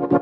you.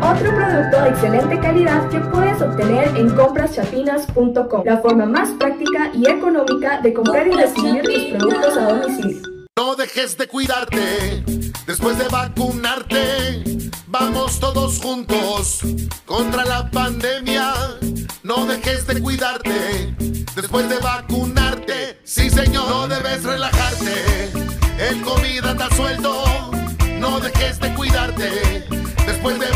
Otro producto de excelente calidad que puedes obtener en compraschapinas.com, la forma más práctica y económica de comprar y recibir tus productos a domicilio. No dejes de cuidarte después de vacunarte. Vamos todos juntos contra la pandemia. No dejes de cuidarte después de vacunarte. Sí, señor, no debes relajarte. El COVID anda suelto. No dejes de cuidarte después de vacunarte.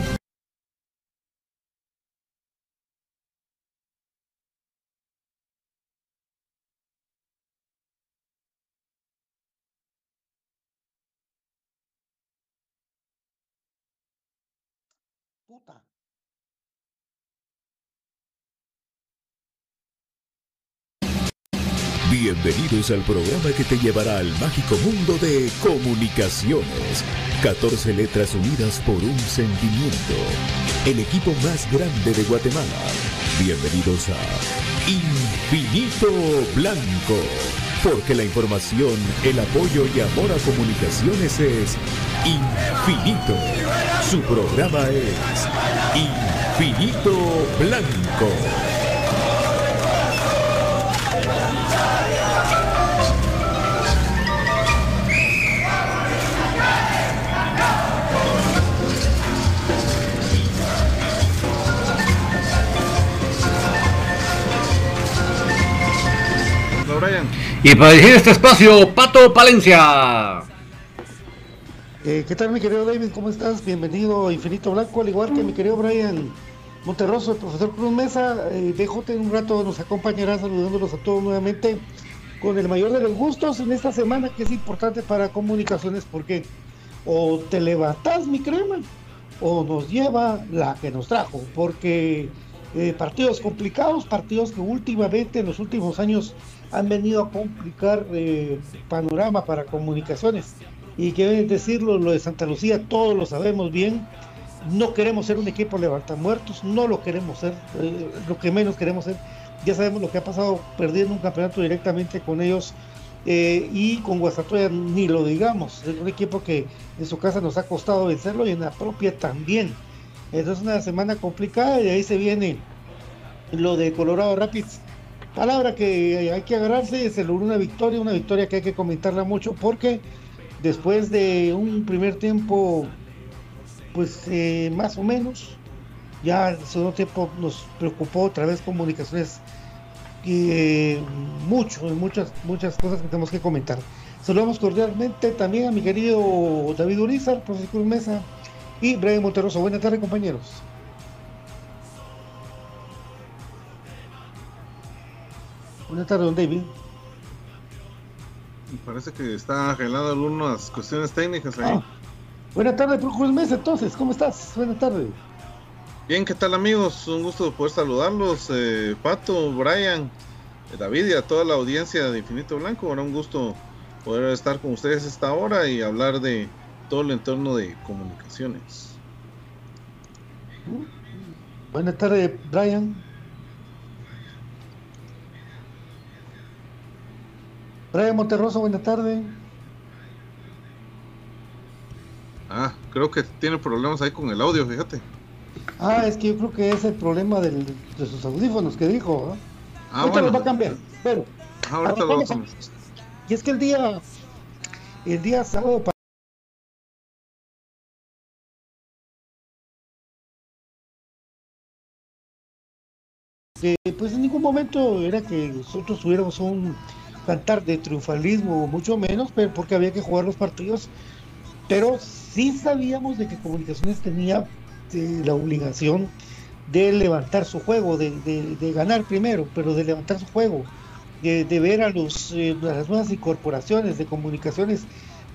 Bienvenidos al programa que te llevará al mágico mundo de comunicaciones. 14 letras unidas por un sentimiento. El equipo más grande de Guatemala. Bienvenidos a Infinito Blanco. Porque la información, el apoyo y amor a comunicaciones es infinito. Su programa es Infinito Blanco. Brian. Y para dirigir este espacio, Pato Palencia. Eh, ¿Qué tal mi querido David? ¿Cómo estás? Bienvenido a Infinito Blanco, al igual que mi querido Brian Monterroso, el profesor Cruz Mesa. Eh, en un rato nos acompañará saludándolos a todos nuevamente con el mayor de los gustos en esta semana que es importante para comunicaciones porque o te levantas mi crema o nos lleva la que nos trajo porque eh, partidos complicados, partidos que últimamente en los últimos años han venido a complicar eh, panorama para comunicaciones. Y que decirlo lo de Santa Lucía todos lo sabemos bien. No queremos ser un equipo levantar muertos no lo queremos ser eh, lo que menos queremos ser. Ya sabemos lo que ha pasado perdiendo un campeonato directamente con ellos eh, y con Guastatoya ni lo digamos. Es un equipo que en su casa nos ha costado vencerlo y en la propia también. Entonces es una semana complicada y ahí se viene lo de Colorado Rapids. Palabra que hay que agarrarse, se logró una victoria, una victoria que hay que comentarla mucho porque después de un primer tiempo, pues eh, más o menos, ya el segundo tiempo nos preocupó otra vez comunicaciones y eh, mucho, muchas, muchas cosas que tenemos que comentar. Saludamos cordialmente también a mi querido David Urizar, profesor Mesa, y Brian Monterroso. Buenas tardes, compañeros. Buenas tardes, don David. Parece que está arreglando algunas cuestiones técnicas ahí. Ah, buenas tardes, profesor Mesa, entonces, ¿cómo estás? Buenas tardes. Bien, ¿qué tal amigos? Un gusto poder saludarlos. Eh, Pato, Brian, eh, David y a toda la audiencia de Infinito Blanco. Ahora un gusto poder estar con ustedes esta hora y hablar de todo el entorno de comunicaciones. Buenas tardes, Brian. Brian Monterroso, buenas tardes. Ah, creo que tiene problemas ahí con el audio, fíjate. Ah, es que yo creo que es el problema del, de sus audífonos que dijo. ¿no? Ah, ahorita bueno. los va a cambiar. Pero, Ah, ahorita lo vamos Y es que el día, el día sábado que pues en ningún momento era que nosotros tuviéramos un cantar de triunfalismo, mucho menos, pero porque había que jugar los partidos. Pero sí sabíamos de que Comunicaciones tenía eh, la obligación de levantar su juego, de, ganar primero, pero de levantar su juego, de, ver a, los, eh, las nuevas incorporaciones de comunicaciones.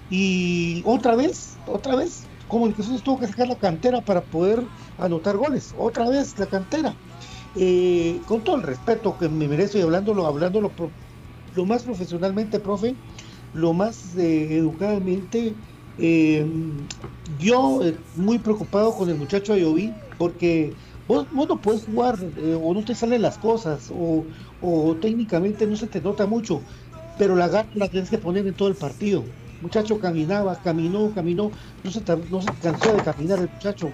Y otra vez, otra vez, Comunicaciones tuvo que sacar la cantera para poder anotar goles. Otra vez la cantera. Eh, con todo el respeto que me merezco y hablándolo, hablándolo lo más profesionalmente, profe, lo más eh, educadamente, eh, yo eh, muy preocupado con el muchacho Ayoví, porque vos, no puedes jugar o no te salen las cosas o, o técnicamente no se te nota mucho, pero la garra la tienes que poner en todo el partido. Muchacho caminaba, caminó, caminó, no se, cansó de caminar el muchacho.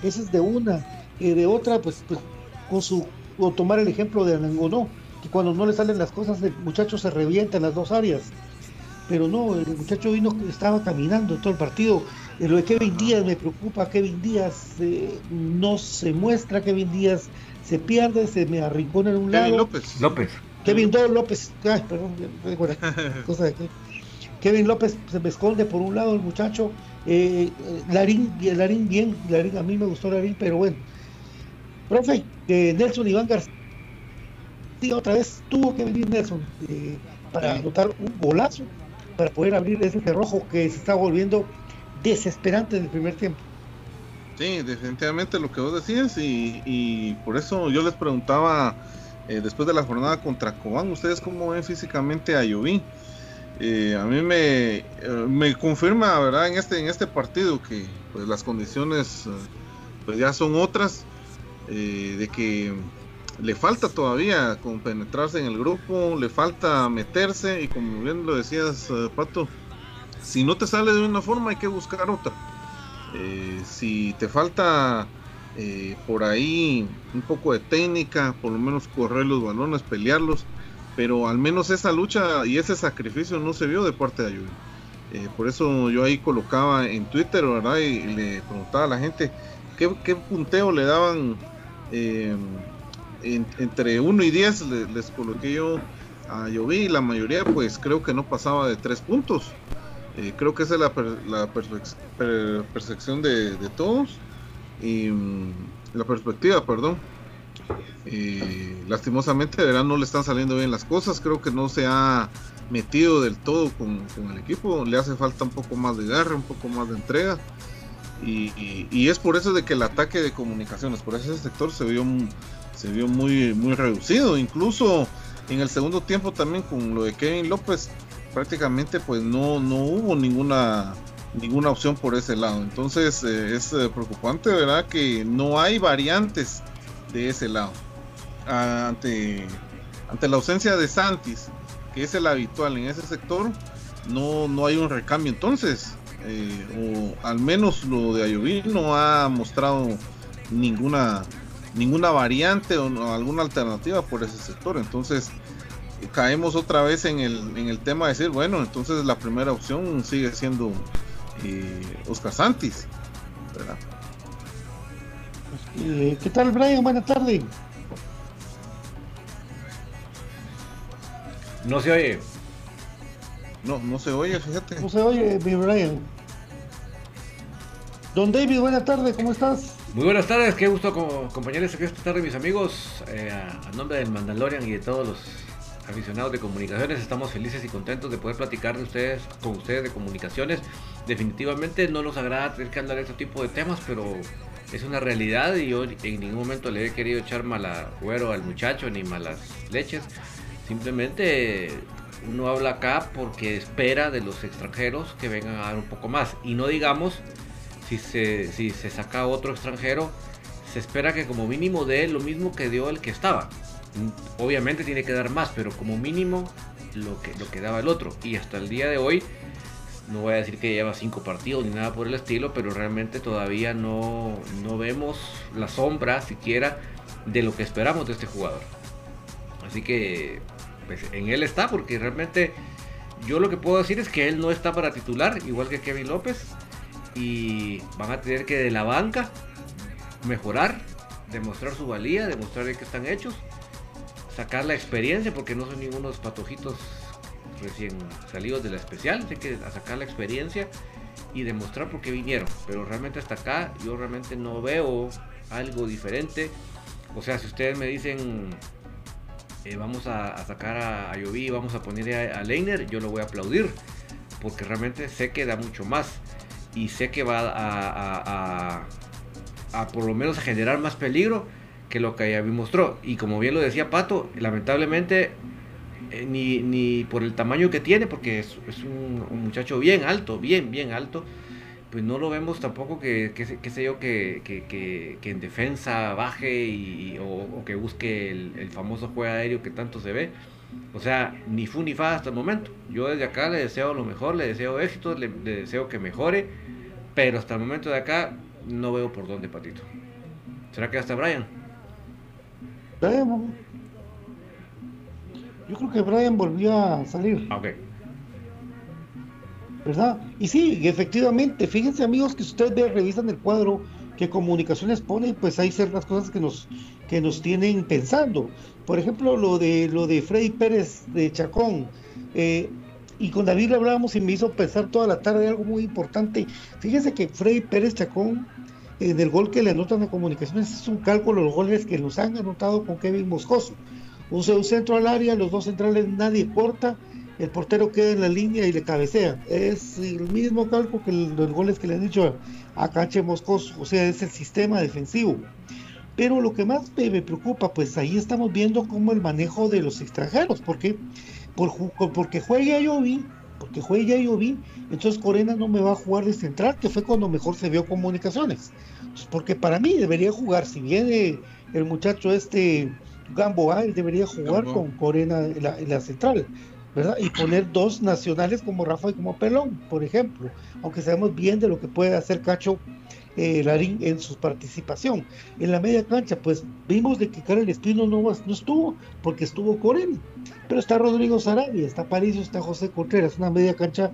Esa es de una. De otra, pues, pues con su, o tomar el ejemplo de Anangonó, que cuando no le salen las cosas, el muchacho se revienta en las dos áreas. Pero no, el muchacho vino, estaba caminando todo el partido. Eh, lo de Kevin Díaz me preocupa, Kevin Díaz eh, no se muestra, Kevin Díaz se pierde, se me arrincona en un Kevin lado. López. López. Kevin Do López, ay, perdón, ya me acuerdo, cosa de que- Kevin López se me esconde por un lado el muchacho, eh, eh, Larín, bien- Larín bien, Larín, a mí me gustó Larín, pero bueno. Profe, eh, Nelson Iván García, otra vez tuvo que venir Nelson eh, para anotar un golazo, para poder abrir ese cerrojo que se está volviendo desesperante en el primer tiempo. Sí, definitivamente lo que vos decías y, y por eso yo les preguntaba eh, después de la jornada contra Cobán, ¿ustedes cómo ven físicamente a Llovín? Eh, a mí me, eh, me confirma, ¿verdad? En este, en este partido que pues, las condiciones pues ya son otras, de que le falta todavía compenetrarse en el grupo, le falta meterse y como bien lo decías, eh, Pato, si no te sale de una forma hay que buscar otra. Eh, si te falta eh, por ahí un poco de técnica, por lo menos correr los balones, pelearlos, pero al menos esa lucha y ese sacrificio no se vio de parte de. Eh, por eso yo ahí colocaba en Twitter, ¿verdad? Y, y le preguntaba a la gente qué, qué punteo le daban en- entre 1 y 10, le- les coloqué yo a Lloví, la mayoría pues creo que no pasaba de tres puntos. Eh, creo que esa es la, la percepción de, todos y mm, la perspectiva, perdón. lastimosamente, de verdad no le están saliendo bien las cosas. Creo que no se ha metido del todo con, el equipo. Le hace falta un poco más de garra, un poco más de entrega. Y, es por eso de que el ataque de comunicaciones por ese sector se vio, se vio muy, muy reducido. Incluso en el segundo tiempo también con lo de Kevin López, prácticamente pues no, no hubo ninguna ninguna opción por ese lado. Entonces eh, es eh, preocupante, ¿verdad? Que no hay variantes de ese lado. ante, ante la ausencia de Santis, que es el habitual en ese sector, no, no hay un recambio. Entonces, eh, o al menos lo de Ayoví no ha mostrado ninguna ninguna variante o alguna alternativa por ese sector. Entonces, caemos otra vez en el, en el tema de decir, bueno, entonces la primera opción sigue siendo eh, Oscar Santis. Eh, ¿Qué tal, Brian? Buenas tardes. No se oye. No, no se oye, fíjate. No se oye, mi Brian. Don David, buenas tardes, ¿cómo estás? Muy buenas tardes, qué gusto acompañarles aquí esta tarde, mis amigos. Eh, a, nombre del Mandalorian y de todos los aficionados de comunicaciones, estamos felices y contentos de poder platicar de ustedes, con ustedes de comunicaciones. Definitivamente no nos agrada tener que hablar de este tipo de temas, pero es una realidad y yo en ningún momento le he querido echar mala güero al muchacho ni malas leches. Simplemente uno habla acá porque espera de los extranjeros que vengan a dar un poco más. Y no digamos, si se, si se saca otro extranjero, se espera que como mínimo dé lo mismo que dio el que estaba. Obviamente tiene que dar más, pero como mínimo lo que, lo que daba el otro. Y hasta el día de hoy, no voy a decir que lleva cinco partidos ni nada por el estilo, pero realmente todavía no, no vemos la sombra siquiera de lo que esperamos de este jugador. Así que pues, en él está, porque realmente yo lo que puedo decir es que él no está para titular, igual que Kevin López. Y van a tener que de la banca mejorar, demostrar su valía, demostrar de qué están hechos, sacar la experiencia, porque no son ningunos patojitos recién salidos de la especial, hay que sacar la experiencia y demostrar por qué vinieron. Pero realmente hasta acá yo realmente no veo algo diferente. O sea, si ustedes me dicen eh, vamos a, sacar a, a vamos a poner a, Leiner, yo lo voy a aplaudir, porque realmente sé que da mucho más y sé que va a, a, por lo menos a generar más peligro que lo que Ayaví mostró. Y como bien lo decía Pato, lamentablemente eh, ni, ni, por el tamaño que tiene, porque es, un, un, muchacho bien alto, bien, bien alto, pues no lo vemos tampoco que, que, sé yo, que, que, en defensa baje y, o, que busque el, famoso juego aéreo que tanto se ve. O sea, ni fu ni fa hasta el momento. Yo desde acá le deseo lo mejor, le deseo éxito, le, deseo que mejore, pero hasta el momento de acá no veo por dónde, Patito. ¿Será que hasta Brian? Brian, yo creo que Brian volvió a salir. Ah, ok. ¿verdad? Y sí, efectivamente, fíjense amigos que si ustedes revisan el cuadro que comunicaciones pone, pues hay ciertas cosas que nos, que nos tienen pensando. Por ejemplo, lo de lo de Freddy Pérez de Chacón. Eh, y con David le hablábamos y me hizo pensar toda la tarde algo muy importante. Fíjense que Freddy Pérez Chacón, eh, del gol que le anotan a comunicaciones, es un cálculo de los goles que los han anotado con Kevin Moscoso. Un, centro al área, los dos centrales nadie corta el portero queda en la línea y le cabecea. Es el mismo cálculo que los goles que le han dicho a Cache Moscoso, o sea, es el sistema defensivo. Pero lo que más me, preocupa, pues ahí estamos viendo cómo el manejo de los extranjeros, porque por, porque juegue a Yovi, porque juegue a Yovi, entonces Corena no me va a jugar de central, que fue cuando mejor se vio comunicaciones. porque para mí debería jugar, si viene el muchacho este Gamboa, él debería jugar con Corena en la central. Y poner dos nacionales como Rafa y como Pelón, por ejemplo, aunque sabemos bien de lo que puede hacer Cacho eh, Larín en su participación. En la media cancha, pues vimos de que Karen Espino no, no estuvo, porque estuvo Corén, pero está Rodrigo Sarabia, está Paricio, está José Contreras, una media cancha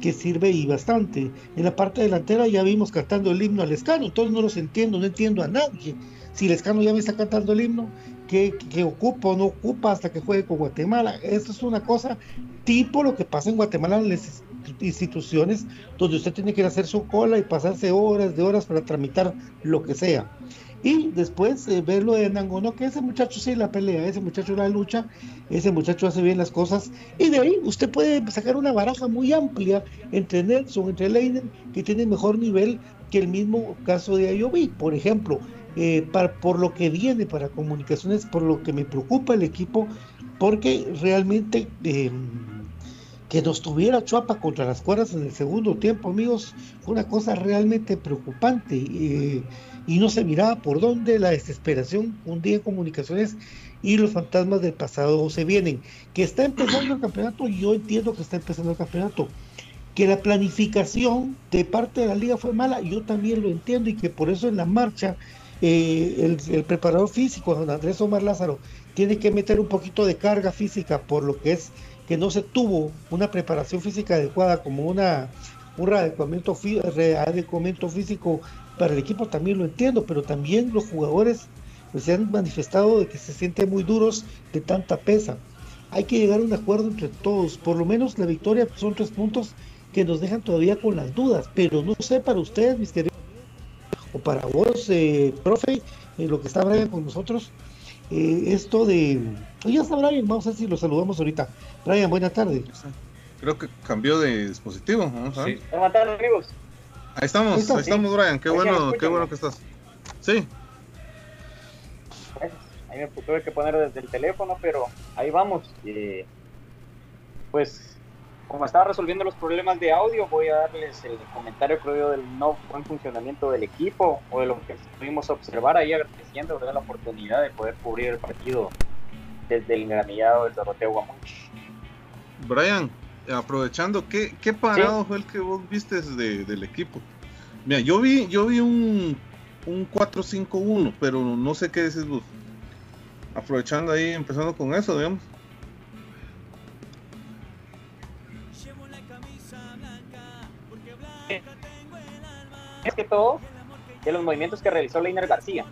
que sirve y bastante. En la parte delantera ya vimos cantando el himno al escano, entonces no los entiendo, no entiendo a nadie. Si el escano ya me está cantando el himno, que, ocupa o no ocupa hasta que juegue con Guatemala. Esto es una cosa tipo lo que pasa en Guatemala en las instituciones donde usted tiene que ir a hacer su cola y pasarse horas de horas para tramitar lo que sea. Y después eh, verlo de Nangono, que ese muchacho sí la pelea, ese muchacho la lucha, ese muchacho hace bien las cosas. Y de ahí usted puede sacar una baraja muy amplia entre Nelson, entre Leiner, que tiene mejor nivel que el mismo caso de Ayoví. Por ejemplo, eh, por lo que viene para comunicaciones, por lo que me preocupa el equipo, porque realmente eh, que nos tuviera Chuapa contra las cuerdas en el segundo tiempo, amigos, fue una cosa realmente preocupante. Eh, y no se miraba por dónde la desesperación un día en comunicaciones y los fantasmas del pasado se vienen. Que está empezando el campeonato, yo entiendo que está empezando el campeonato. Que la planificación de parte de la liga fue mala, yo también lo entiendo y que por eso en la marcha eh, el, preparador físico, don Andrés Omar Lázaro, tiene que meter un poquito de carga física por lo que es que no se tuvo una preparación física adecuada como una un adecuamiento, físico para el equipo también lo entiendo, pero también los jugadores pues, se han manifestado de que se sienten muy duros de tanta pesa. Hay que llegar a un acuerdo entre todos, por lo menos la victoria son tres puntos que nos dejan todavía con las dudas, pero no sé para ustedes, mis queridos, o para vos, eh, profe, eh, lo que está Brian con nosotros, eh, esto de... Ya está Brian, vamos a ver si lo saludamos ahorita. Brian, buena tarde. Creo que cambió de dispositivo, vamos a ver. Buenas tardes, amigos. Ahí estamos, ahí estamos, Brian. Qué bueno, qué bueno que estás. Sí. Ahí me tuve que poner desde el teléfono, pero ahí vamos. pues, como estaba resolviendo los problemas de audio, voy a darles el comentario, creo del no buen funcionamiento del equipo o de lo que pudimos observar ahí, agradeciendo la oportunidad de poder cubrir el partido desde el granillado del Doroteo Guamuch. Brian, aprovechando, ¿qué, qué parado fue el que vos viste del equipo? Mira, yo vi, yo vi un, un 4-5-1, pero no sé qué decís vos. Aprovechando ahí, empezando con eso, digamos. Es que todo de los movimientos que realizó Leiner García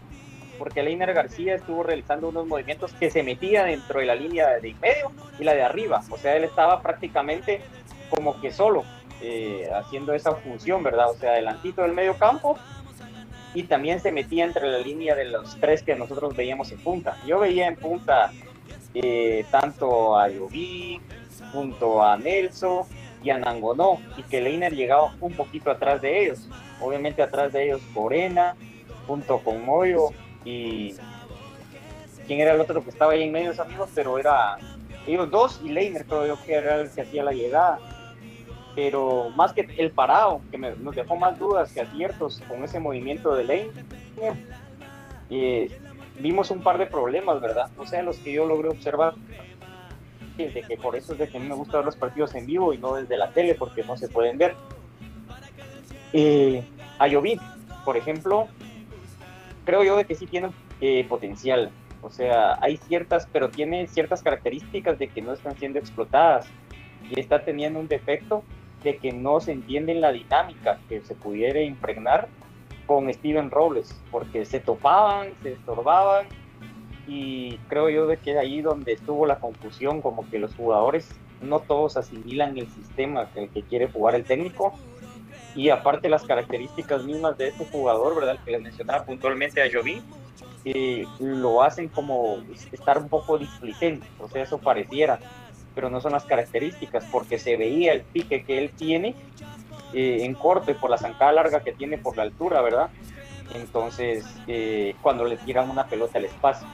porque Leiner García estuvo realizando unos movimientos que se metía dentro de la línea de medio y la de arriba, o sea, él estaba prácticamente como que solo eh, haciendo esa función, ¿verdad? O sea, adelantito del medio campo y también se metía entre la línea de los tres que nosotros veíamos en punta. Yo veía en punta eh, tanto a Yoví, junto a Nelson y a Nangonó, y que Leiner llegaba un poquito atrás de ellos. Obviamente atrás de ellos Corena, junto con Moyo y quién era el otro que estaba ahí en medio, amigos, pero era ellos dos y Leiner, creo yo que era el que hacía la llegada. Pero más que el parado, que nos dejó más dudas que aciertos con ese movimiento de Leiner, eh, vimos un par de problemas, ¿verdad? O sea, los que yo logré observar, de que por eso es de que a mí me gusta ver los partidos en vivo y no desde la tele, porque no se pueden ver. Eh, a por ejemplo, creo yo de que sí tiene eh, potencial. O sea, hay ciertas, pero tiene ciertas características de que no están siendo explotadas. Y está teniendo un defecto de que no se entiende la dinámica que se pudiera impregnar con Steven Robles, porque se topaban, se estorbaban y creo yo de que es ahí donde estuvo la confusión, como que los jugadores no todos asimilan el sistema que quiere jugar el técnico y aparte las características mismas de este jugador, ¿verdad? Que les mencionaba puntualmente a Jovi, eh, lo hacen como estar un poco displicente, o sea, eso pareciera, pero no son las características, porque se veía el pique que él tiene eh, en corte por la zancada larga que tiene por la altura, ¿verdad? Entonces, eh, cuando le tiran una pelota al espacio.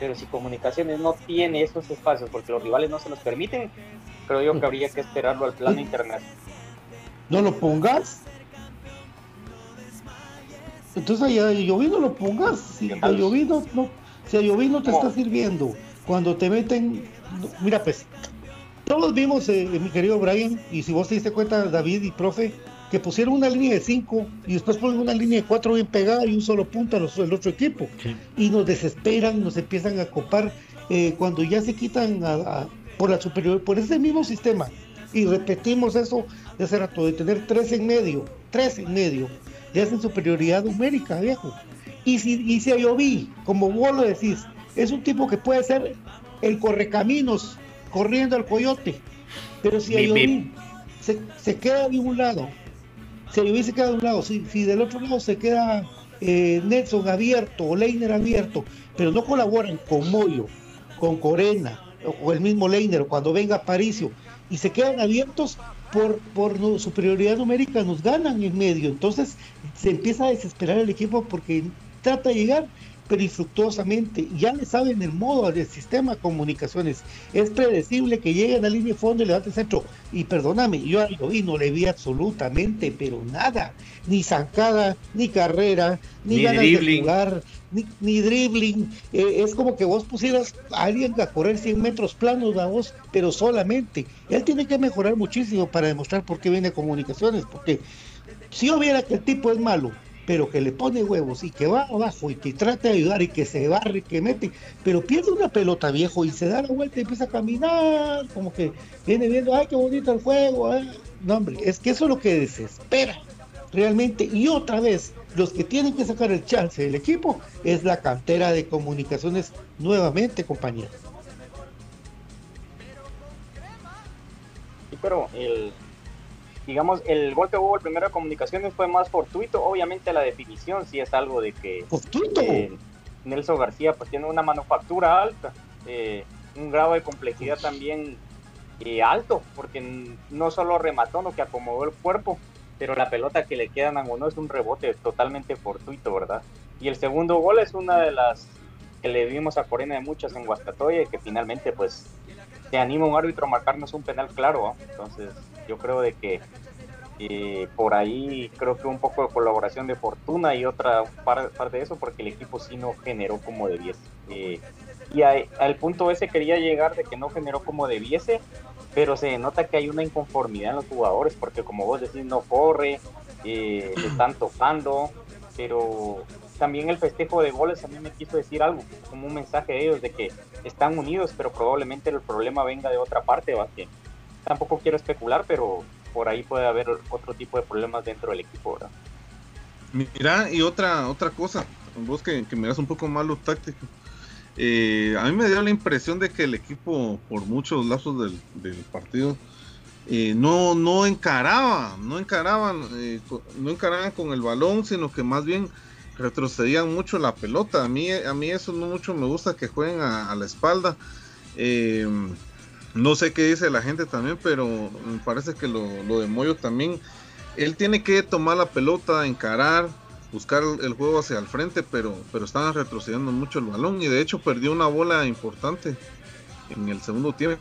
Pero si Comunicaciones no tiene esos espacios porque los rivales no se los permiten, creo yo que habría que esperarlo al plano internacional no lo pongas. Entonces a llovido lo pongas. Si a llovido no, si a llovido te está sirviendo. Cuando te meten, mira pues, todos vimos, eh, mi querido Brian, y si vos te diste cuenta, David y profe, que pusieron una línea de 5 y después ponen una línea de 4 bien pegada y un solo punto al el otro equipo. Y nos desesperan, nos empiezan a copar eh, cuando ya se quitan por la superior, por ese mismo sistema. Y repetimos eso de hace rato, de tener tres en medio, tres en medio, le hacen superioridad numérica, viejo. Y si, y si a Yoví, como vos lo decís, es un tipo que puede ser el correcaminos corriendo al coyote. Pero si Ayoví se, se, queda de un lado, si Ayoví se queda de un lado, si, si del otro lado se queda eh, Nelson abierto o Leiner abierto, pero no colaboran con Moyo, con Corena o el mismo Leiner cuando venga Paricio y se quedan abiertos por, por superioridad numérica, nos ganan en medio. Entonces se empieza a desesperar el equipo porque trata de llegar pero infructuosamente. Ya le saben el modo del sistema de comunicaciones. Es predecible que llegue a la línea de fondo y levante el centro. Y perdóname, yo a y no le vi absolutamente, pero nada. Ni zancada, ni carrera, ni, ganas de jugar, ni, ni dribbling. Eh, es como que vos pusieras a alguien a correr 100 metros planos a vos, pero solamente. Él tiene que mejorar muchísimo para demostrar por qué viene comunicaciones. Porque si yo viera que el tipo es malo, pero que le pone huevos y que va abajo y que trata de ayudar y que se barre, que mete, pero pierde una pelota viejo y se da la vuelta y empieza a caminar, como que viene viendo, ay, qué bonito el juego, ¿eh? no hombre, es que eso es lo que desespera realmente y otra vez los que tienen que sacar el chance del equipo es la cantera de comunicaciones nuevamente, compañeros. Sí, pero el, digamos, el gol que hubo el primero de comunicaciones fue más fortuito. Obviamente la definición sí es algo de que eh, Nelson García pues tiene una manufactura alta, eh, un grado de complejidad también eh, alto, porque no solo remató, no que acomodó el cuerpo, pero la pelota que le quedan a uno es un rebote totalmente fortuito, ¿verdad? Y el segundo gol es una de las que le vimos a Corena de muchas en Huastatoya y que finalmente pues se anima un árbitro a marcarnos un penal claro, entonces yo creo de que eh, por ahí creo que un poco de colaboración de fortuna y otra parte de eso porque el equipo sí no generó como debiese. Eh, y al punto ese quería llegar de que no generó como debiese, pero se nota que hay una inconformidad en los jugadores porque como vos decís no corre, eh, le están tocando, pero también el festejo de goles a mí me quiso decir algo, como un mensaje de ellos de que están unidos, pero probablemente el problema venga de otra parte, ¿va? que tampoco quiero especular, pero por ahí puede haber otro tipo de problemas dentro del equipo, ¿verdad? Mira, y otra, otra cosa, vos que, que das un poco más lo táctico. Eh, a mí me dio la impresión de que el equipo, por muchos lazos del, partido, eh, no, no encaraba, no encaraban, eh, no encaraban con el balón, sino que más bien retrocedían mucho la pelota. A mí, a mí eso no mucho me gusta que jueguen a, la espalda. No sé qué dice la gente también, pero me parece que lo, de Moyo también. Él tiene que tomar la pelota, encarar, buscar el juego hacia el frente, pero, pero estaban retrocediendo mucho el balón y de hecho perdió una bola importante en el segundo tiempo.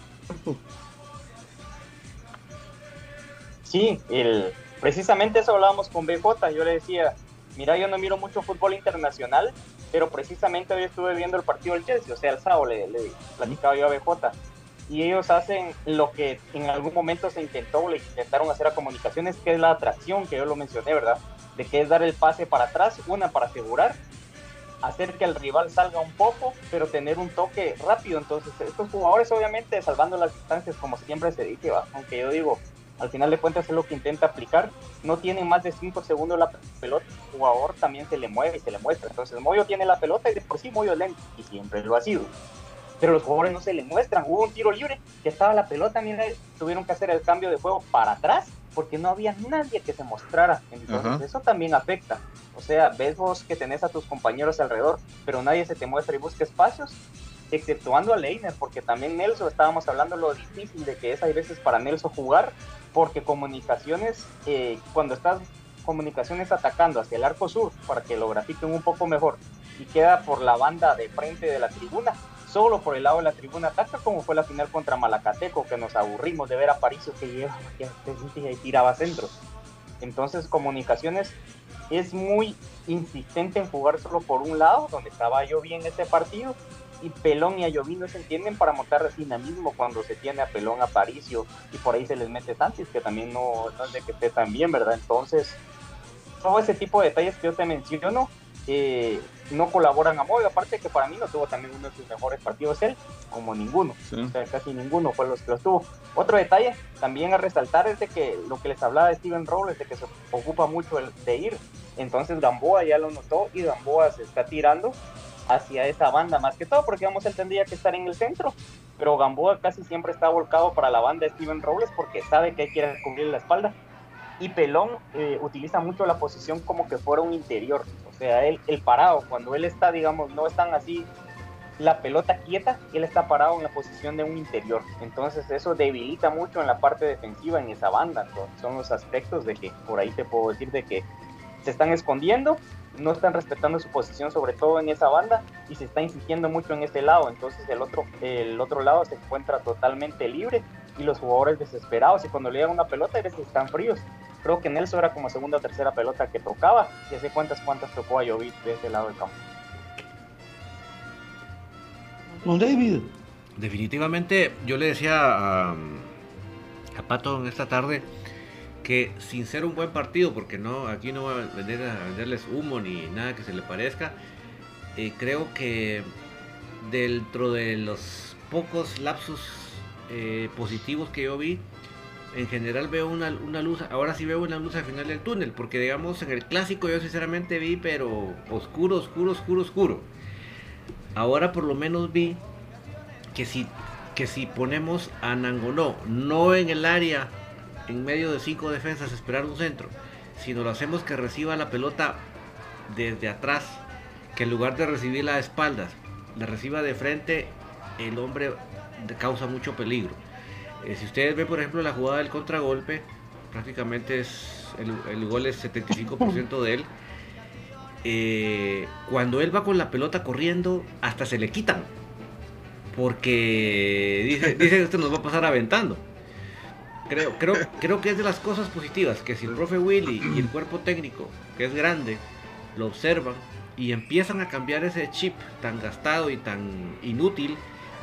Sí, el, precisamente eso hablábamos con BJ. Yo le decía, mira, yo no miro mucho fútbol internacional, pero precisamente hoy estuve viendo el partido del Chelsea, o sea, el sábado le, le platicaba yo a BJ y ellos hacen lo que en algún momento se intentó, le intentaron hacer a comunicaciones, que es la atracción, que yo lo mencioné, ¿verdad? De que es dar el pase para atrás, una para asegurar, hacer que el rival salga un poco, pero tener un toque rápido. Entonces, estos jugadores, obviamente, salvando las distancias, como siempre se dice, ¿va? aunque yo digo, al final de cuentas es lo que intenta aplicar, no tienen más de 5 segundos la pelota, el jugador también se le mueve y se le muestra. Entonces, Moyo tiene la pelota y de por sí Moyo lento, y siempre lo ha sido pero los jugadores no se le muestran. Hubo un tiro libre que estaba la pelota, mira, tuvieron que hacer el cambio de juego para atrás porque no había nadie que se mostrara. Entonces, eso también afecta. O sea, ves vos que tenés a tus compañeros alrededor, pero nadie se te muestra y busca espacios, exceptuando a Leiner, porque también Nelson, estábamos hablando lo difícil de que es hay veces para Nelson jugar, porque comunicaciones, eh, cuando estás comunicaciones atacando hacia el arco sur, para que lo grafiquen un poco mejor, y queda por la banda de frente de la tribuna, solo por el lado de la tribuna ataca, como fue la final contra Malacateco, que nos aburrimos de ver a Paricio que lleva y tiraba centros. Entonces, Comunicaciones es muy insistente en jugar solo por un lado, donde estaba yo bien este partido, y Pelón y Ayoví no se entienden para montar dinamismo cuando se tiene a Pelón, a Paricio, y por ahí se les mete Santis, que también no, no es de que esté tan bien, ¿verdad? Entonces, todo ese tipo de detalles que yo te menciono, eh, no colaboran a modo, aparte que para mí no tuvo también uno de sus mejores partidos él, como ninguno, o sea, casi ninguno fue los que los tuvo. Otro detalle también a resaltar es de que lo que les hablaba de Steven Robles, de que se ocupa mucho de ir, entonces Gamboa ya lo notó y Gamboa se está tirando hacia esa banda, más que todo, porque vamos, él tendría que estar en el centro, pero Gamboa casi siempre está volcado para la banda de Steven Robles porque sabe que quiere cubrir la espalda. Y Pelón eh, utiliza mucho la posición como que fuera un interior, sea, él, el parado, cuando él está, digamos, no están así la pelota quieta, él está parado en la posición de un interior. Entonces eso debilita mucho en la parte defensiva en esa banda. son los aspectos de que por ahí te puedo decir de que se están escondiendo, no están respetando su posición, sobre todo en esa banda, y se está insistiendo mucho en ese lado. Entonces el otro, el otro lado se encuentra totalmente libre y los jugadores desesperados. Y cuando le llegan una pelota, ellos están fríos. Creo que Nelson era como segunda o tercera pelota que tocaba. Y hace cuántas cuántas tocó a Jovic de ese lado del campo. No, David. Definitivamente, yo le decía a, a Pato en esta tarde que sin ser un buen partido, porque no aquí no va a, vender, a venderles humo ni nada que se le parezca, eh, creo que dentro de los pocos lapsos eh, positivos que yo vi, en general veo una, una, luz, ahora sí veo una luz al final del túnel, porque digamos en el clásico yo sinceramente vi, pero oscuro, oscuro, oscuro, oscuro. Ahora por lo menos vi que si, que si ponemos a Nangonó no en el área en medio de cinco defensas esperar un centro, sino lo hacemos que reciba la pelota desde atrás, que en lugar de recibirla a espaldas, la reciba de frente, el hombre causa mucho peligro. Eh, si ustedes ven, por ejemplo, la jugada del contragolpe, prácticamente es el, gol es 75% de él. Eh, cuando él va con la pelota corriendo, hasta se le quitan. Porque dice, dice que esto nos va a pasar aventando creo, creo, creo que es de las cosas positivas, que si el profe Willy y el cuerpo técnico, que es grande, lo observan y empiezan a cambiar ese chip tan gastado y tan inútil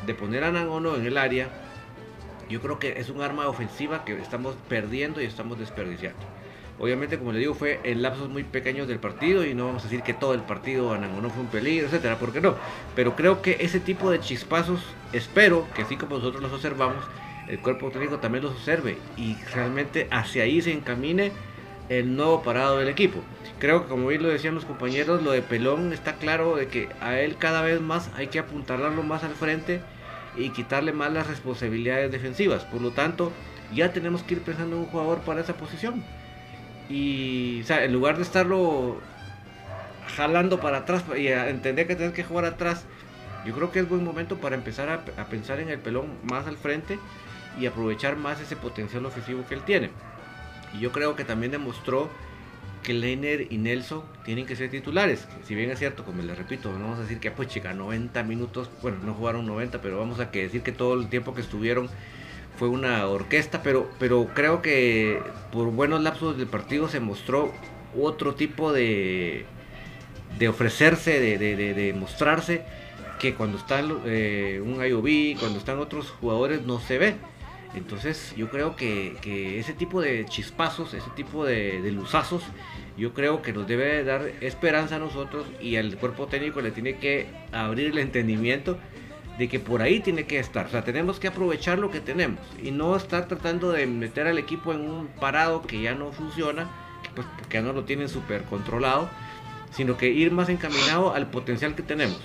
de poner a Nangono en el área, yo creo que es un arma ofensiva que estamos perdiendo y estamos desperdiciando. Obviamente, como le digo, fue en lapsos muy pequeños del partido y no vamos a decir que todo el partido a Nangono fue un peligro, etcétera, porque no. Pero creo que ese tipo de chispazos, espero que así como nosotros los observamos, el cuerpo técnico también los observe y realmente hacia ahí se encamine el nuevo parado del equipo. Creo que como bien lo decían los compañeros, lo de Pelón está claro de que a él cada vez más hay que apuntarlo más al frente y quitarle más las responsabilidades defensivas. Por lo tanto, ya tenemos que ir pensando en un jugador para esa posición. Y en lugar de estarlo jalando para atrás y entender que tienes que jugar atrás, yo creo que es buen momento para empezar a, a pensar en el pelón más al frente y aprovechar más ese potencial ofensivo que él tiene. Y yo creo que también demostró que Leiner y Nelson tienen que ser titulares. Si bien es cierto, como les repito, no vamos a decir que pues chica 90 minutos, bueno, no jugaron 90, pero vamos a que decir que todo el tiempo que estuvieron fue una orquesta, pero, pero creo que por buenos lapsos del partido se mostró otro tipo de, de ofrecerse, de, de, de mostrarse, que cuando está eh, un IOB, cuando están otros jugadores no se ve. Entonces yo creo que, ese tipo de chispazos, ese tipo de, luzazos, yo creo que nos debe dar esperanza a nosotros y al cuerpo técnico le tiene que abrir el entendimiento de que por ahí tiene que estar. O sea, tenemos que aprovechar lo que tenemos y no estar tratando de meter al equipo en un parado que ya no funciona, que pues ya no lo tienen súper controlado, sino que ir más encaminado al potencial que tenemos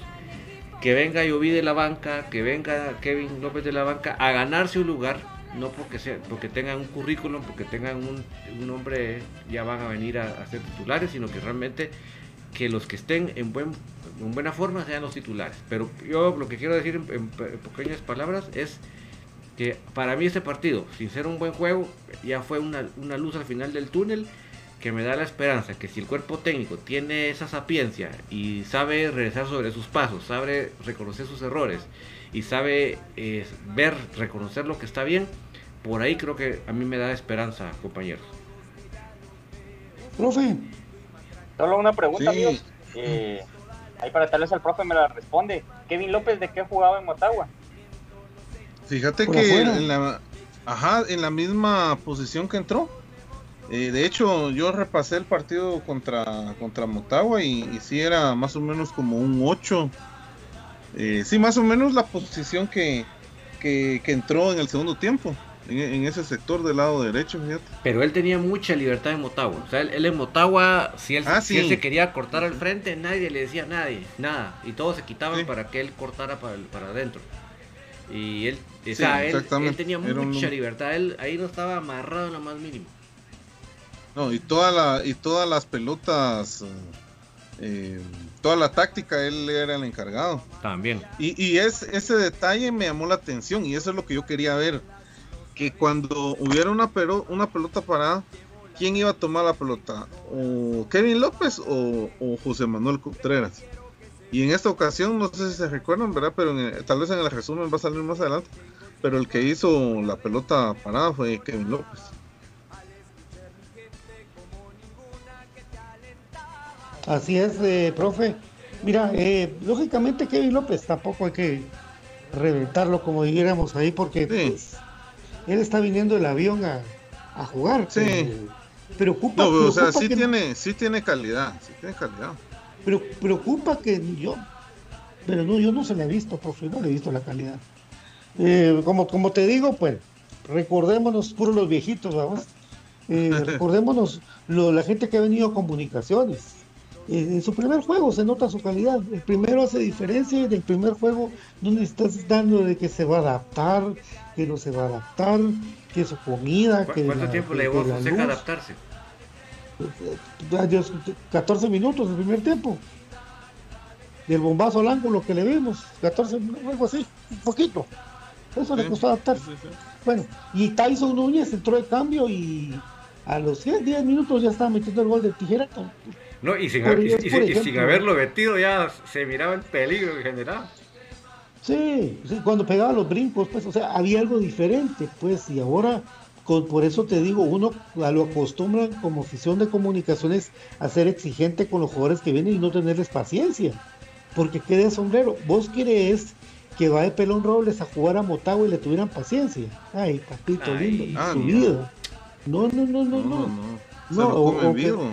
que venga Yovi de la banca, que venga Kevin López de la banca a ganarse un lugar, no porque sea, porque tengan un currículum, porque tengan un, nombre, ya van a venir a, ser titulares, sino que realmente que los que estén en, buen, en buena forma sean los titulares. Pero yo lo que quiero decir en, pequeñas palabras es que para mí este partido, sin ser un buen juego, ya fue una, una luz al final del túnel que me da la esperanza que si el cuerpo técnico tiene esa sapiencia y sabe regresar sobre sus pasos, sabe reconocer sus errores y sabe eh, ver, reconocer lo que está bien, por ahí creo que a mí me da esperanza, compañeros. Profe. Solo una pregunta, amigos. Eh, ahí para tal vez el profe me la responde. Kevin López, ¿de qué jugaba en Motagua? Fíjate que en la, ajá, en la misma posición que entró. Eh, de hecho, yo repasé el partido contra, contra Motagua y, y sí era más o menos como un 8. Eh, sí, más o menos la posición que, que, entró en el segundo tiempo. en, ese sector del lado derecho, fíjate. Pero él tenía mucha libertad en Motagua. O sea, él, en Motagua, si él, Ah, si él se quería cortar al frente, nadie le decía a nadie, nada. Y todos se quitaban Sí. para que él cortara para, el- para adentro. Y él, o Sí, sea, él, exactamente. él tenía un- mucha libertad. Él ahí no estaba amarrado en lo más mínimo. No, y toda la, y todas las pelotas, eh, toda la táctica, él era el encargado. También. Y, y es, ese detalle me llamó la atención y eso es lo que yo quería ver. Que cuando hubiera una, pero, una pelota parada, ¿quién iba a tomar la pelota? ¿O Kevin López o, o José Manuel Contreras? Y en esta ocasión, no sé si se recuerdan, ¿verdad? Pero en el- tal vez en el resumen va a salir más adelante. Pero el que hizo la pelota parada fue Kevin López. Así es, eh, profe. Mira, eh, lógicamente Kevin López tampoco hay que reventarlo como dijéramos ahí porque pues, él está viniendo el avión a, a jugar. Sí. eh, preocupa, No, o sea, preocupa sí que- tiene, sí tiene calidad, sí tiene calidad. Pero preocupa que yo, pero no, yo no se le he visto, profe, no le he visto la calidad. Eh, como, como te digo, pues, recordémonos, puros los viejitos, vamos. Eh, recordémonos lo, la gente que ha venido a comunicaciones. Eh, en su primer juego se nota su calidad. El primero hace diferencia y del primer juego le estás dando de que se va a adaptar, que no se va a adaptar, que su comida, ¿Cu- que ¿Cuánto la- tiempo que- le llevó a Fonseca luz. adaptarse? Ya, Dios, 14 minutos el primer tiempo. Del bombazo al ángulo que le vimos, 14 minutos, algo así, un poquito. Eso le costó adaptarse. sí, sí. Bueno, y Tyson Núñez entró de cambio y a los 10, 10 minutos ya estaba metiendo el gol de tijera. No, y sin, y- y- y haberlo metido ya se miraba el peligro que generaba. Sí, sí, cuando pegaba los brincos, pues, o sea, había algo diferente, pues, y ahora, con, por eso te digo, uno a lo acostumbran como afición de comunicaciones a ser exigente con los jugadores que vienen y no tenerles paciencia, porque quede sombrero. Vos querés que vaya Pelón Robles a jugar a Motagua y le tuvieran paciencia. Ay, papito Ay, lindo, y ah, su no. vida. No, no, no, no, No, no. no, no. O- o que- vivo.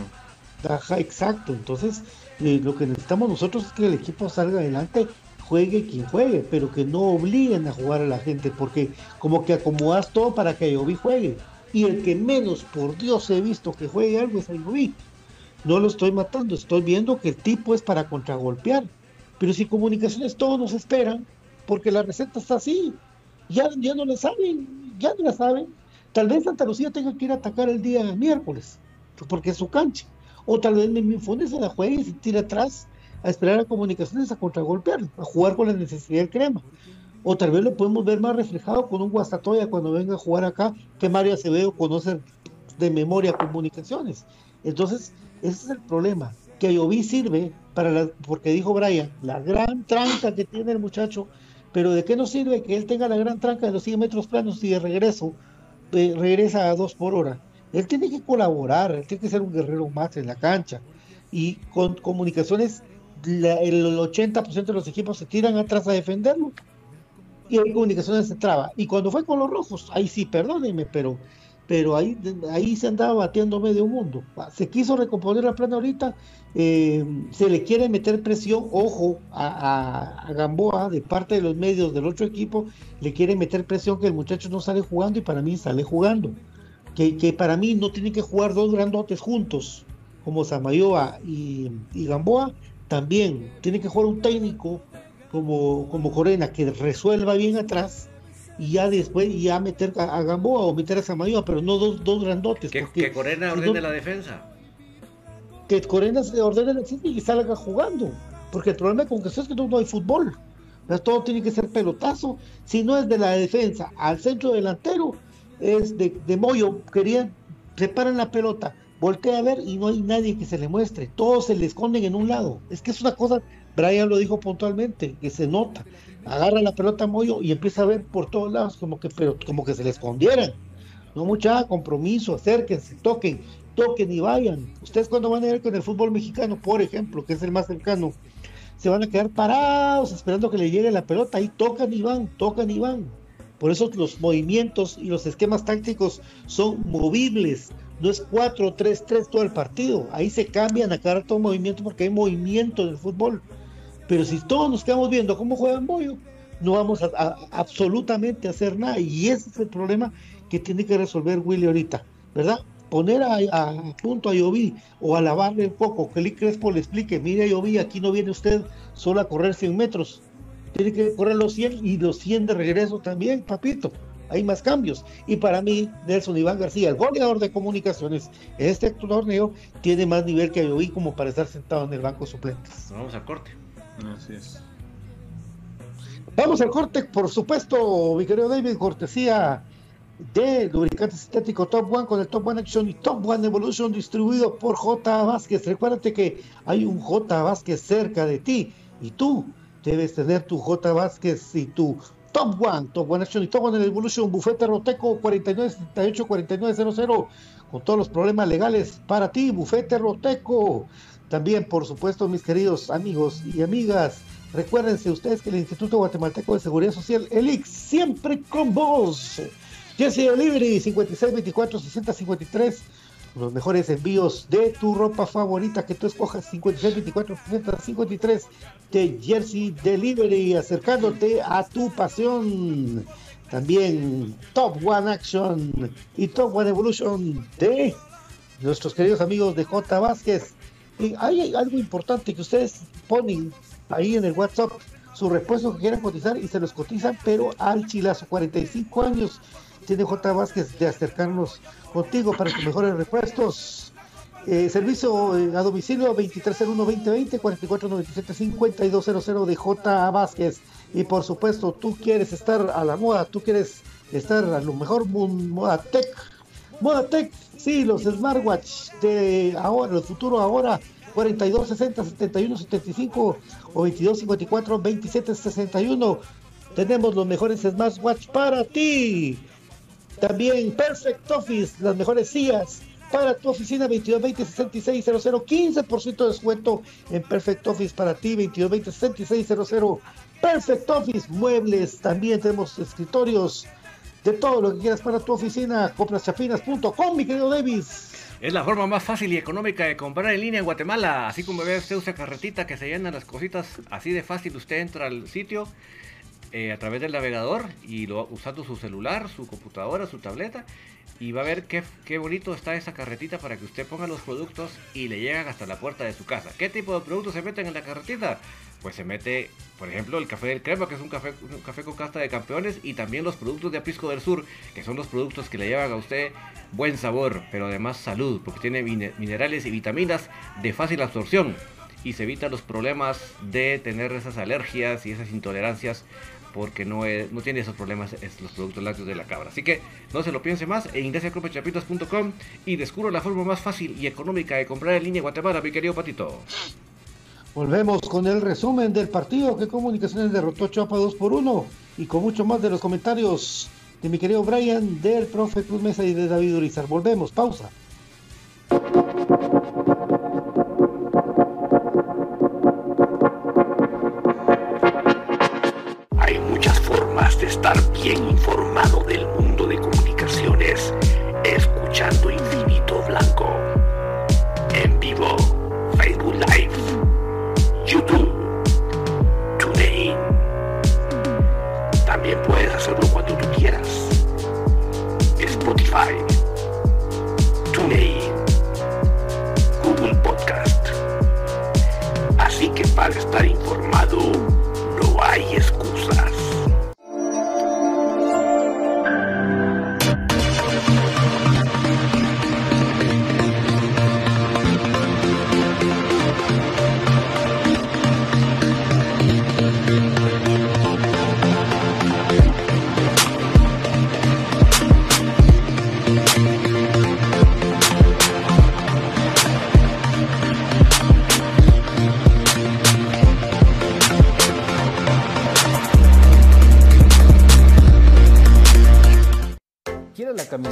Exacto. Entonces, eh, lo que necesitamos nosotros es que el equipo salga adelante, juegue quien juegue, pero que no obliguen a jugar a la gente, porque como que acomodas todo para que Ayoví juegue. Y el que menos, por Dios, he visto que juegue algo es Ayoví. No lo estoy matando, estoy viendo que el tipo es para contragolpear. Pero si comunicaciones todos nos esperan, porque la receta está así, ya, ya no la saben, ya no la saben. Tal vez Santa Lucía tenga que ir a atacar el día miércoles, porque es su cancha. O tal vez Funes se la juegue y se tira atrás a esperar a comunicaciones a contragolpear, a jugar con la necesidad del crema. O tal vez lo podemos ver más reflejado con un Guastatoya cuando venga a jugar acá, que Mario Acevedo conoce de memoria comunicaciones. Entonces, ese es el problema. Que Ayoví sirve para la, porque dijo Brian, la gran tranca que tiene el muchacho, pero ¿de qué nos sirve que él tenga la gran tranca de los 100 metros planos y de regreso eh, regresa a 2 por hora? Él tiene que colaborar, él tiene que ser un guerrero más en la cancha. Y con comunicaciones, la- el 80% de los equipos se tiran atrás a defenderlo. Y ahí comunicaciones se traba. Y cuando fue con los rojos, ahí sí, perdónenme, pero, pero ahí, ahí se andaba batiendo medio mundo. Se quiso recomponer la plana ahorita, eh, se le quiere meter presión, ojo, a, a- a Gamboa de parte de los medios del otro equipo, le quiere meter presión que el muchacho no sale jugando y para mí sale jugando. Que, que para mí no tienen que jugar dos grandotes juntos, como Samayoa y, y Gamboa, también tiene que jugar un técnico como, como Corena que resuelva bien atrás y ya después ya meter a, a Gamboa o meter a Samayoa, pero no dos, dos grandotes. Que, porque que Corena ordene no- la defensa. que Corena se ordene la defensa y salga jugando. Porque el problema con que es que no, no hay fútbol. Todo tiene que ser pelotazo. Si no es de la defensa al centro delantero, es de, de Moyo. Querían, separan la pelota, voltea a ver y no hay nadie que se le muestre. Todos se le esconden en un lado. Es que es una cosa, Brian lo dijo puntualmente, que se nota. Agarra la pelota Moyo y empieza a ver por todos lados como que, pero, como que se le escondieran. No mucha compromiso, acérquense, toquen, toquen y vayan. Ustedes cuando van a ver con el fútbol mexicano, por ejemplo, que es el más cercano, se van a quedar parados esperando que le llegue la pelota, ahí tocan y van, tocan y van. Por eso los movimientos y los esquemas tácticos son movibles. No es 4-3-3 todo el partido. Ahí se cambian a cada movimiento porque hay movimiento en el fútbol. Pero si todos nos quedamos viendo cómo juegan Boyo, no vamos a, absolutamente hacer nada. Y ese es el problema que tiene que resolver Willy ahorita, ¿verdad? Poner a, punto a Yovi o a lavarle un poco, que Lee Crespo le explique, mire Yovi, aquí no viene usted solo a correr 100 metros, tiene que correr los 100 y los 100 de regreso también, papito. Hay más cambios. Y para mí, Nelson Iván García, el goleador de comunicaciones en este torneo, tiene más nivel que Ayoví como para estar sentado en el banco suplentes. Vamos al corte. Así es. Vamos al corte, por supuesto, mi querido David, cortesía de lubricante sintético Top One con el Top One Action y Top One Evolution distribuido por J. Vázquez. Recuérdate que hay un J. Vázquez cerca de ti y tú debes tener tu J. Vázquez y tu Top One, Top One Action y Top One Evolution, bufete Roteco 4978-4900, con todos los problemas legales para ti, bufete Roteco. También, por supuesto, mis queridos amigos y amigas, recuérdense ustedes que el Instituto Guatemalteco de Seguridad Social, ELIX, siempre con vos. Jesse Delivery, 5624-6053 los mejores envíos de tu ropa favorita que tú escojas 56 24 53 de Jersey Delivery acercándote a tu pasión. También Top One Action y Top One Evolution de nuestros queridos amigos de J Vázquez. Y hay algo importante que ustedes ponen ahí en el WhatsApp su repuesto que quieran cotizar y se los cotizan pero al chilazo 45 años tiene J Vázquez de acercarnos contigo para tus mejores repuestos. Eh, servicio eh, a domicilio 2301-2020, 4497-5200 de J. Vázquez. Y por supuesto, tú quieres estar a la moda, tú quieres estar a lo mejor Moda Tech. Moda Tech, sí, los smartwatch de ahora, el futuro ahora, 4260 7175 o 2254 2761. Tenemos los mejores smartwatch para ti. También Perfect Office, las mejores sillas para tu oficina 2220 6600 15% de descuento en Perfect Office para ti 2220 6600 Perfect Office muebles también tenemos escritorios de todo lo que quieras para tu oficina compraschafinas.com mi querido Davis. Es la forma más fácil y económica de comprar en línea en Guatemala así como ve usted usa carretita que se llenan las cositas así de fácil usted entra al sitio eh, a través del navegador y usando su celular, su computadora, su tableta y va a ver qué, qué, bonito está esa carretita para que usted ponga los productos y le llegan hasta la puerta de su casa. ¿Qué tipo de productos se meten en la carretita? Pues se mete, por ejemplo, el café del crema, que es un café, café con casta de campeones, y también los productos de Apisco del Sur, que son los productos que le llevan a usted buen sabor, pero además salud, porque tiene minerales y vitaminas de fácil absorción y se evitan los problemas de tener esas alergias y esas intolerancias porque no, no tiene esos problemas los productos lácteos de la cabra. Así que no se lo piense más e ingrese a clubchapitos.com y descubra la forma más fácil y económica de comprar en línea Guatemala, mi querido Patito. Volvemos con el resumen del partido que Comunicaciones derrotó Chapa 2 por 1 y con mucho más de los comentarios de mi querido Brian, del profe Cruz Mesa y de David Urizar. Volvemos, pausa.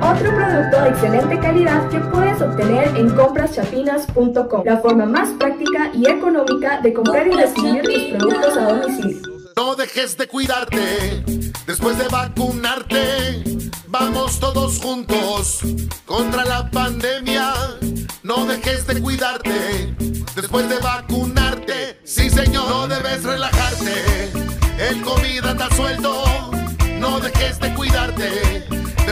Otro producto de excelente calidad que puedes obtener en compraschapinas.com, la forma más práctica y económica de comprar y recibir tus productos a domicilio. No dejes de cuidarte después de vacunarte. Vamos todos juntos contra la pandemia. No dejes de cuidarte después de vacunarte. Sí, señor, no debes relajarte. El COVID anda suelto. No dejes de cuidarte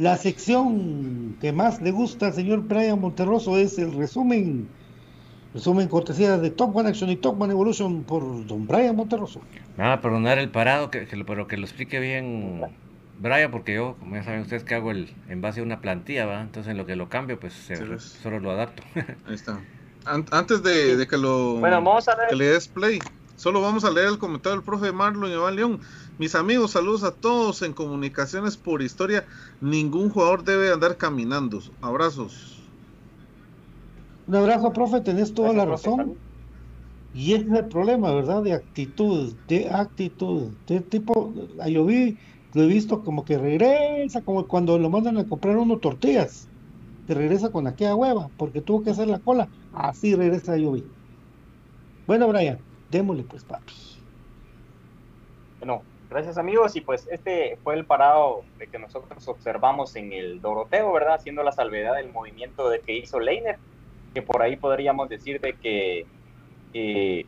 La sección que más le gusta al señor Brian Monterroso es el resumen, resumen cortesía de Top One Action y Top One Evolution por don Brian Monterroso. Nada, perdonar el parado, que, que lo- pero que lo explique bien Brian, porque yo, como ya saben ustedes, que hago el en base a una plantilla, ¿va? Entonces en lo que lo cambio, pues se- Sí, pues. solo lo adapto. Ahí está. An- antes de, de que lo Bueno, vamos a ver. que le des play, solo vamos a leer el comentario del profe Marlon Iván León. Mis amigos, saludos a todos en comunicaciones por historia. Ningún jugador debe andar caminando. Abrazos. Un abrazo, profe, tenés toda la profe, razón. Y ese es el problema, ¿verdad? De actitud, de actitud. De tipo, a yo vi, lo he visto como que regresa, como cuando lo mandan a comprar uno tortillas. Que regresa con aquella hueva, porque tuvo que hacer la cola. Así regresa yo vi. Bueno, Brian, démosle pues, papi. Bueno, gracias amigos. Y pues este fue el parado de que nosotros observamos en el Doroteo, ¿verdad? Haciendo la salvedad del movimiento de que hizo Leiner, que por ahí podríamos decir de que eh,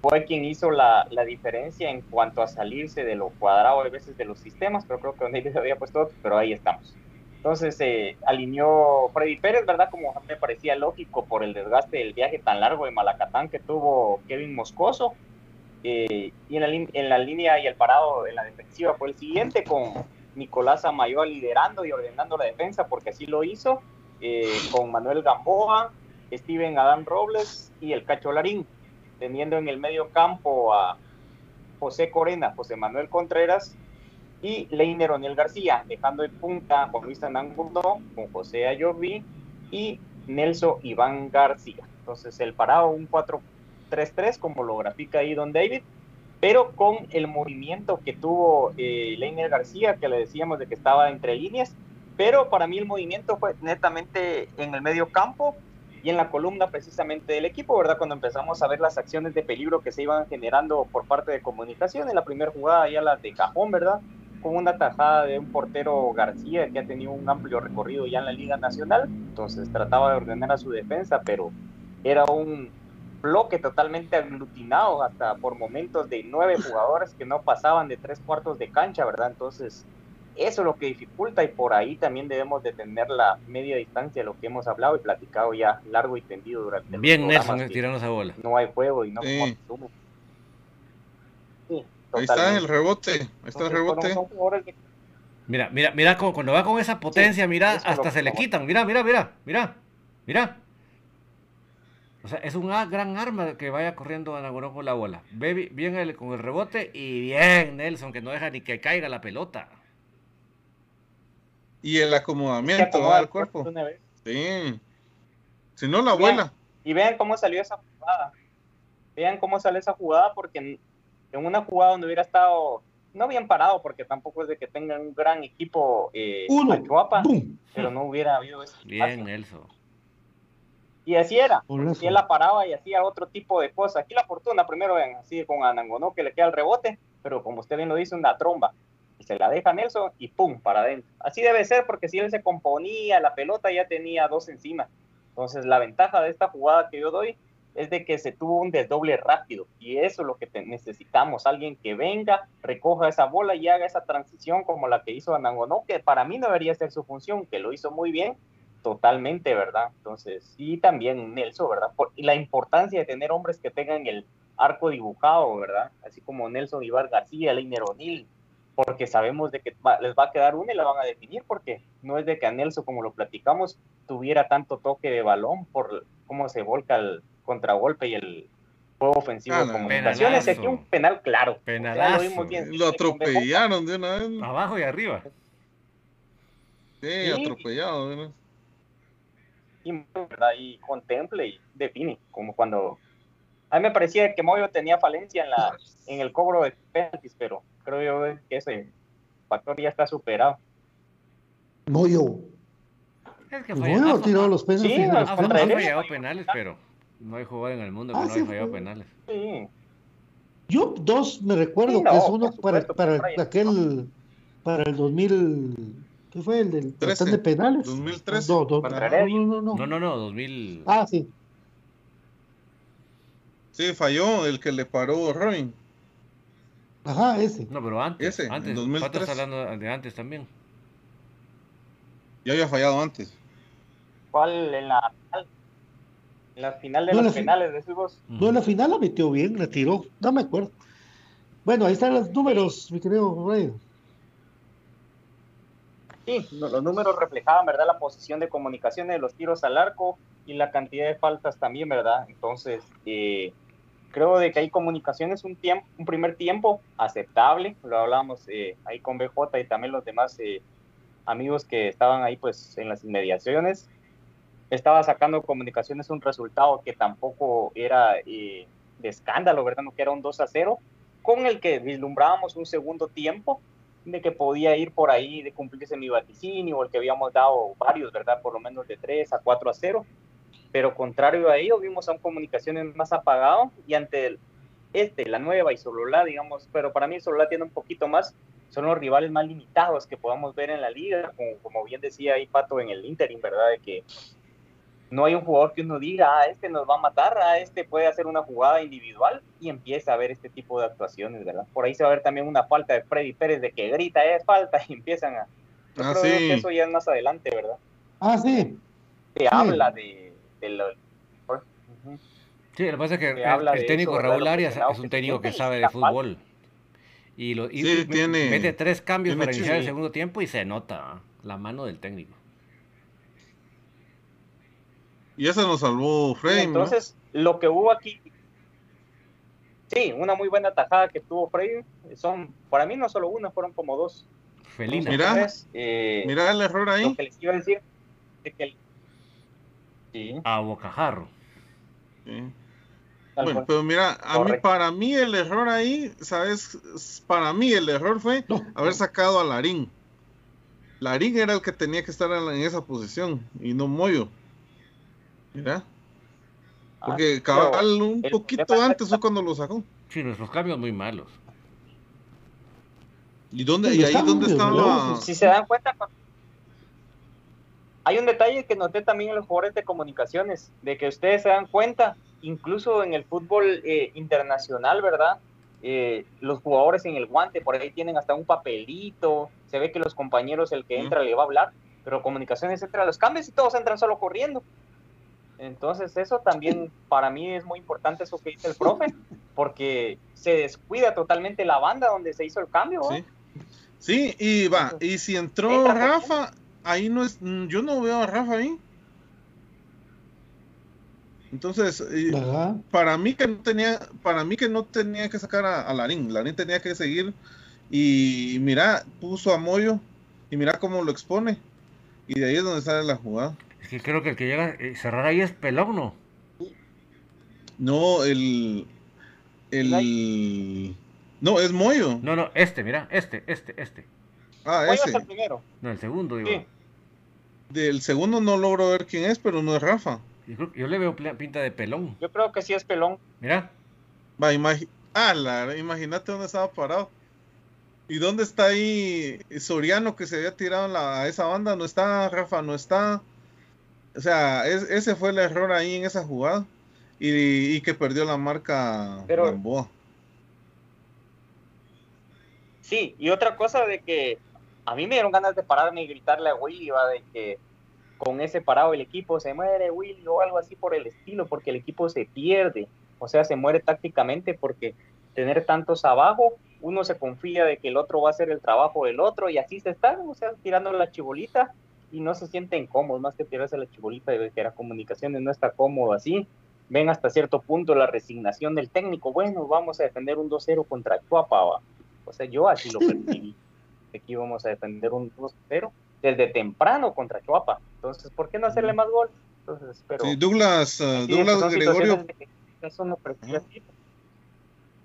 fue quien hizo la, la diferencia en cuanto a salirse de lo cuadrado a veces de los sistemas, pero creo que Don David había puesto pero ahí estamos. Entonces eh, alineó Freddy Pérez, ¿verdad? Como me parecía lógico por el desgaste del viaje tan largo de Malacatán que tuvo Kevin Moscoso. Eh, y en la, en la línea y el parado en la defensiva fue el siguiente, con Nicolás Amayoa liderando y ordenando la defensa, porque así lo hizo, eh, con Manuel Gamboa, Steven Adán Robles y el Cacho Larín, teniendo en el medio campo a José Corena, José Manuel Contreras y Leiner O'Neill García, dejando en punta Juan Luis Anangundo con José Ayoví y Nelson Iván García. Entonces el parado un 4-3-3 como lo grafica ahí Don David, pero con el movimiento que tuvo eh, Leiner García, que le decíamos de que estaba entre líneas, pero para mí el movimiento fue netamente en el medio campo y en la columna precisamente del equipo, ¿verdad? Cuando empezamos a ver las acciones de peligro que se iban generando por parte de comunicación, en la primera jugada ya la de cajón, ¿verdad? Con una tajada de un portero García que ha tenido un amplio recorrido ya en la Liga Nacional, entonces trataba de ordenar a su defensa, pero era un bloque totalmente aglutinado, hasta por momentos de nueve jugadores que no pasaban de tres cuartos de cancha, ¿verdad? Entonces, eso es lo que dificulta y por ahí también debemos de tener la media distancia, lo que hemos hablado y platicado ya largo y tendido durante el Bien, Nelson, tirando esa bola. No hay juego y no Sí. consumo. Ahí está el rebote. Ahí está el rebote. Son jugadores de- Mira, mira, mira, como cuando va con esa potencia, mira, hasta se le quitan. Mira, mira, mira, mira, mira. O sea, es un a- gran arma que vaya corriendo a Nagoró con la bola. Ve bi- bien el- con el rebote y bien Nelson, que no deja ni que caiga la pelota. Y el acomodamiento del cuerpo. una. Sí. Si no, la Bien. abuela. Y vean cómo salió esa jugada. Vean cómo sale esa jugada, porque en, en una jugada donde hubiera estado, no bien parado, porque tampoco es de que tengan un gran equipo eh, Uno. Achuapa, ¡Bum! pero no hubiera habido ese Bien, espacio. Nelson. Y así era. Y él la paraba y hacía otro tipo de cosas. Aquí la fortuna, primero vean, así con Anangonó que le queda el rebote, pero como usted bien lo dice, una tromba. Y se la deja Nelson y pum, para adentro. Así debe ser, porque si él se componía, la pelota ya tenía dos encima. Entonces, la ventaja de esta jugada que yo doy es de que se tuvo un desdoble rápido. Y eso es lo que necesitamos. Alguien que venga, recoja esa bola y haga esa transición como la que hizo Anangonó, que para mí no debería ser su función, que lo hizo muy bien, totalmente, ¿verdad? Entonces, y también Nelson, ¿verdad? Por- y la importancia de tener hombres que tengan el arco dibujado, ¿verdad? Así como Nelson Ibar García, Leiner O'Neill, porque sabemos de que va- les va a quedar una y la van a definir, porque no es de que a Nelson, como lo platicamos, tuviera tanto toque de balón por cómo se volca el contragolpe y el juego ofensivo Ah, de comunicaciones. Aquí un penal claro. Penalazo. lo vimos bien. Lo atropellaron de una vez. Abajo y arriba. Sí, Sí. atropellado. de una vez. y, ¿verdad? y contemple y define, como cuando a mí me parecía que Moyo tenía falencia en la en el cobro de penaltis, pero creo yo que ese factor ya está superado. Moyo. Es que Moyo ha tirado los penaltis. Sí, no, penaltis. fallado penales, pero no hay jugador en el mundo que Ah, no sí, haya fallado penales. Sí, Yo dos me recuerdo Sí, no, que es uno para, para Brian. aquel para el 2000 ¿qué fue el del tratán de penales? 2013. No, no, no, no, no. No, no, no, 2000. Ah, sí. Sí, falló el que le paró Robin. Ajá, ese. No, pero antes. Ese, en antes. 2003. Pato está hablando de antes también. Ya había fallado antes. ¿cuál en la en la final de No, los la penales de vos? No, en la final la metió bien, la tiró. No me acuerdo. Bueno, ahí están los números, mi querido Brian. Sí, los números reflejaban, ¿verdad? La posición de comunicaciones, los tiros al arco y la cantidad de faltas también, ¿verdad? Entonces, eh, creo de que hay comunicaciones un tiempo, un primer tiempo aceptable, lo hablábamos eh, ahí con BJ y también los demás eh, amigos que estaban ahí pues en las inmediaciones. Estaba sacando comunicaciones un resultado que tampoco era eh, de escándalo, ¿verdad? No que era un 2 a 0, con el que vislumbrábamos un segundo tiempo de que podía ir por ahí de cumplirse mi vaticinio, el que habíamos dado varios, ¿verdad? Por lo menos de 3 a 4 a 0. Pero contrario a ello, vimos a un comunicaciones más apagado y ante el, este, la nueva y Sololá, digamos, pero para mí Sololá tiene un poquito más, son los rivales más limitados que podamos ver en la liga, como, como bien decía ahí Pato en el interim, ¿verdad? De que no hay un jugador que uno diga, ah, este nos va a matar, ah, este puede hacer una jugada individual y empieza a ver este tipo de actuaciones, ¿verdad? Por ahí se va a ver también una falta de Freddy Pérez de que grita, es falta y empiezan a... Yo Ah, creo sí. que eso ya es más adelante, ¿verdad? Ah, sí. Se habla de, de lo... Sí, lo que pasa es que el, habla el de técnico eso. Raúl Arias es un que técnico que sabe de fútbol. Y, lo, y Sí, tiene- mete tres cambios tiene para iniciar el segundo tiempo y se nota ¿ah? la mano del técnico. Y ese nos salvó Frame, entonces, lo que hubo aquí, sí, una muy buena tajada que tuvo Freddy, son, para mí no solo una, fueron como dos. Felina. Mira. Eh, Mira el error lo ahí. que les iba a decir, de que el- sí, A bocajarro. Sí. Bueno, cual. pero mira, a mí, para mí el error ahí, ¿sabes? Para mí el error fue No. haber sacado a Larín. Larín era el que tenía que estar en esa posición y no Moyo. Mira, Ah, porque cabal un poquito antes fue cuando lo sacó. Sí, nuestros cambios muy malos. ¿Y dónde? ¿Y ahí dónde estaba? Si se dan cuenta, cu- hay un detalle que noté también en los jugadores de comunicaciones, de que ustedes se dan cuenta, incluso en el fútbol eh, internacional, ¿verdad? Eh, los jugadores en el guante, por ahí tienen hasta un papelito, se ve que los compañeros, el que entra le va a hablar, pero comunicaciones entra a los cambios y todos entran solo corriendo. Entonces eso también para mí es muy importante eso que dice el profe, porque se descuida totalmente la banda donde se hizo el cambio. Sí, sí y va, y si entró Rafa, ahí no es, yo no veo a Rafa ahí. Entonces, para mí que no tenía, para mí que no tenía que sacar a, Larín, Larín tenía que seguir y mira, puso a Moyo y mira cómo lo expone. Y de ahí es donde sale la jugada. Que creo que el que llega a eh, cerrar ahí es Pelón, ¿no? No, el el no, es Moyo. No, no, este, mira, este, este, este. Ah, ese. Es el primero. No, el segundo, digo. Del segundo no logro ver quién es, pero no es Rafa. Yo, le veo pinta de pelón. Yo creo que sí es pelón. Mira. Va, ah, imagínate dónde estaba parado. ¿Y dónde está ahí Soriano que se había tirado a esa banda? No está, Rafa, no está. O sea, ese fue el error ahí en esa jugada. Y, que perdió la marca Pero, Gamboa. Sí, y otra cosa de que a mí me dieron ganas de pararme y gritarle a Willy, va, de que con ese parado el equipo se muere, Willy, o algo así por el estilo, porque el equipo se pierde, o sea, se muere tácticamente porque tener tantos abajo, uno se confía de que el otro va a hacer el trabajo del otro y así se están, o sea, tirando la chibolita y no se sienten cómodos, más que tirarse la chibolita de que la comunicación no está cómodo así. Ven hasta cierto punto la resignación del técnico, bueno, vamos a defender un 2-0 contra Chuapa, o sea, yo así lo percibí, aquí vamos a defender un 2-0 desde temprano contra Chuapa. Entonces, ¿por qué no hacerle más gol? Entonces, pero, sí, Douglas, uh, Douglas Gregorio. Eso no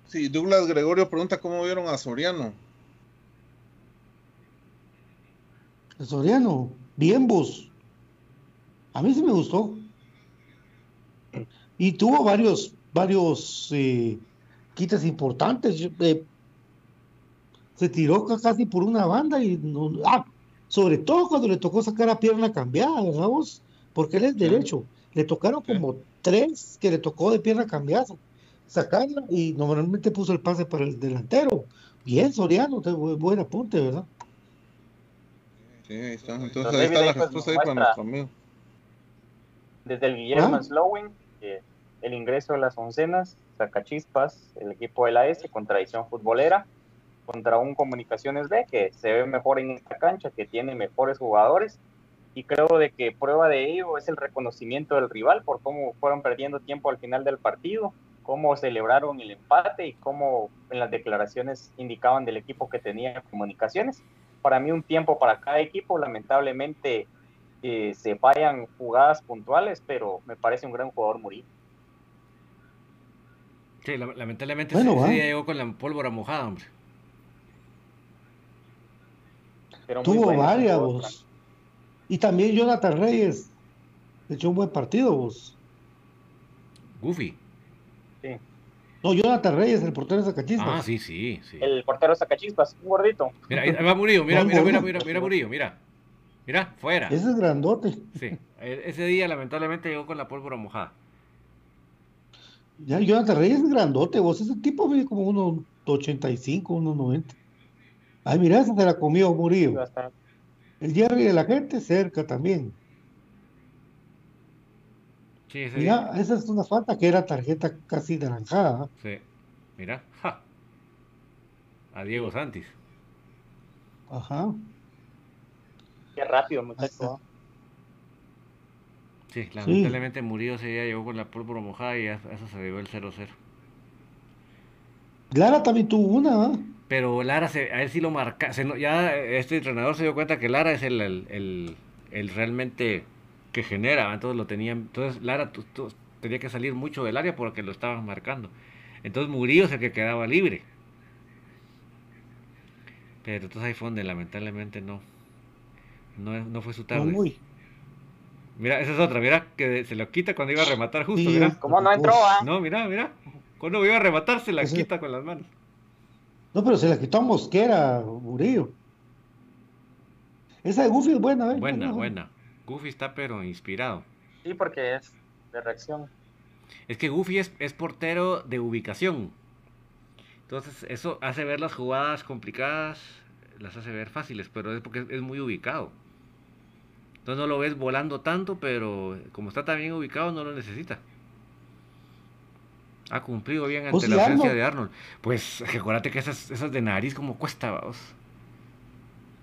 sí, Douglas Gregorio pregunta cómo vieron a Soriano. Soriano, bien vos. A mí sí me gustó. Y tuvo varios, varios eh, quites importantes. Eh, se tiró casi por una banda y no, ah, sobre todo cuando le tocó sacar a pierna cambiada, ¿verdad vos? Porque él es derecho. Le tocaron como tres que le tocó de pierna cambiada. Sacarla y normalmente puso el pase para el delantero. Bien, Soriano, buen apunte, ¿verdad? Sí, ahí está. Entonces, ahí está la respuesta ahí para nuestro amigo. Desde el Guillermo ¿Ah? Slowing, el ingreso de las oncenas, Sacachispas, el equipo de la S con tradición futbolera contra un Comunicaciones B que se ve mejor en esta cancha, que tiene mejores jugadores y creo de que prueba de ello es el reconocimiento del rival por cómo fueron perdiendo tiempo al final del partido, cómo celebraron el empate y cómo en las declaraciones indicaban del equipo que tenía comunicaciones. Para mí un tiempo para cada equipo, lamentablemente eh, se fallan jugadas puntuales, pero me parece un gran jugador Murillo. Sí, lamentablemente ese, día llegó con la pólvora mojada, hombre. Tuvo varias, vos. Y también Jonathan Reyes echó un buen partido, vos. Goofy. No, Jonathan Reyes, el portero de Zacachispas. Ah, sí, sí, sí. El portero de Zacachispas, un gordito. Mira, ahí va Murillo, mira, mira, mira, mira, mira, Murillo, mira. Mira, fuera. Ese es grandote. Sí, e-, ese día lamentablemente llegó con la pólvora mojada. Ya, Jonathan Reyes es grandote, vos. Ese tipo mide como 1.85, 1.90. Ay, mira, esa se la comió Murillo. El Jerry de la gente cerca también. Sí, sí. Mira, esa es una falta que era tarjeta casi naranjada. Sí, mira. A Diego Santis. Ajá. Qué rápido, muchacho. Sí, lamentablemente Murillo se ya llegó con la pólvora mojada y eso se dio el 0-0. Lara también tuvo una, ¿eh? pero Lara se, a él sí lo marca. ya este entrenador se dio cuenta que Lara es el, el, el, realmente que genera. Entonces lo tenían. Entonces Lara tenía que salir mucho del área porque lo estaban marcando. Entonces Murillo es el que quedaba libre. Pero entonces ahí fue donde lamentablemente no. No, no fue su tarde. Mira, esa es otra, mira, que se lo quita cuando iba a rematar justo, mira. ¿Cómo no entró? Ah? No, mira, mira. Cuando iba a rematar se la quita con las manos. No, pero se la quitó a Mosquera, Murillo. Esa de Goofy es buena, ¿eh? Buena, buena. Goofy está pero inspirado. Sí, porque es de reacción. Es que Goofy es, es portero de ubicación. Entonces eso hace ver las jugadas complicadas, las hace ver fáciles, pero es porque es, es muy ubicado. Entonces no lo ves volando tanto, pero como está tan bien ubicado no lo necesita. Ha cumplido bien ante sí, la ausencia Arnold. de Arnold. Pues acuérdate que esas, esas de nariz como cuesta, vamos.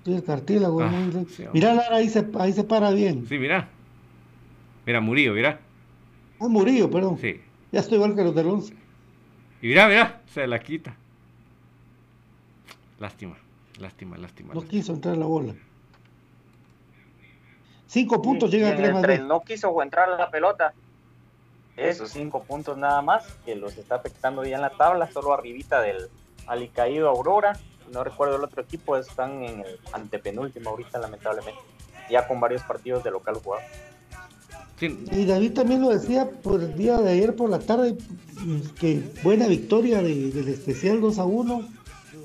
Sí, el cartílago. Ah, muy sí. Mira, Lara, ahí se, ahí se para bien. Sí, mira. Mira, Murillo, mira. Ah, Murillo, perdón. Sí. Ya estoy igual que los del 11. Y mira, mira, se la quita. Lástima, lástima, lástima. No lástima. quiso entrar la bola. Cinco puntos Y llega Madrid. tren no quiso entrar la pelota. Esos cinco puntos nada más, que los está afectando ya en la tabla, solo arribita del alicaído Aurora. No recuerdo el otro equipo, están en el antepenúltimo ahorita, lamentablemente. Ya con varios partidos de local jugados. Sí, Y David también lo decía por el día de ayer por la tarde, que buena victoria de- del especial 2 a 1.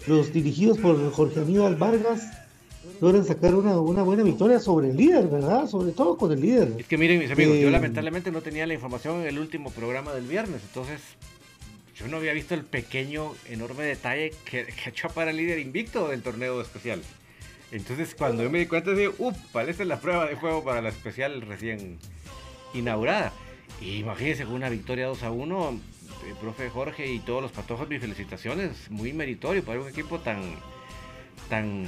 Los dirigidos por Jorge Aníbal Vargas logran sacar una, una buena victoria sobre el líder, ¿verdad? Sobre todo con el líder. Es que miren, mis amigos, yo Eh, lamentablemente no tenía la información en el último programa del viernes, entonces yo no había visto el pequeño, enorme detalle que, que echó para el líder invicto del torneo especial. Entonces, cuando yo me di cuenta, dije, uff, esta es la prueba de juego para la especial recién inaugurada. Y imagínense, con una victoria 2 a 1, el profe Jorge y todos los patojos, mis felicitaciones, muy meritorio para un equipo tan, tan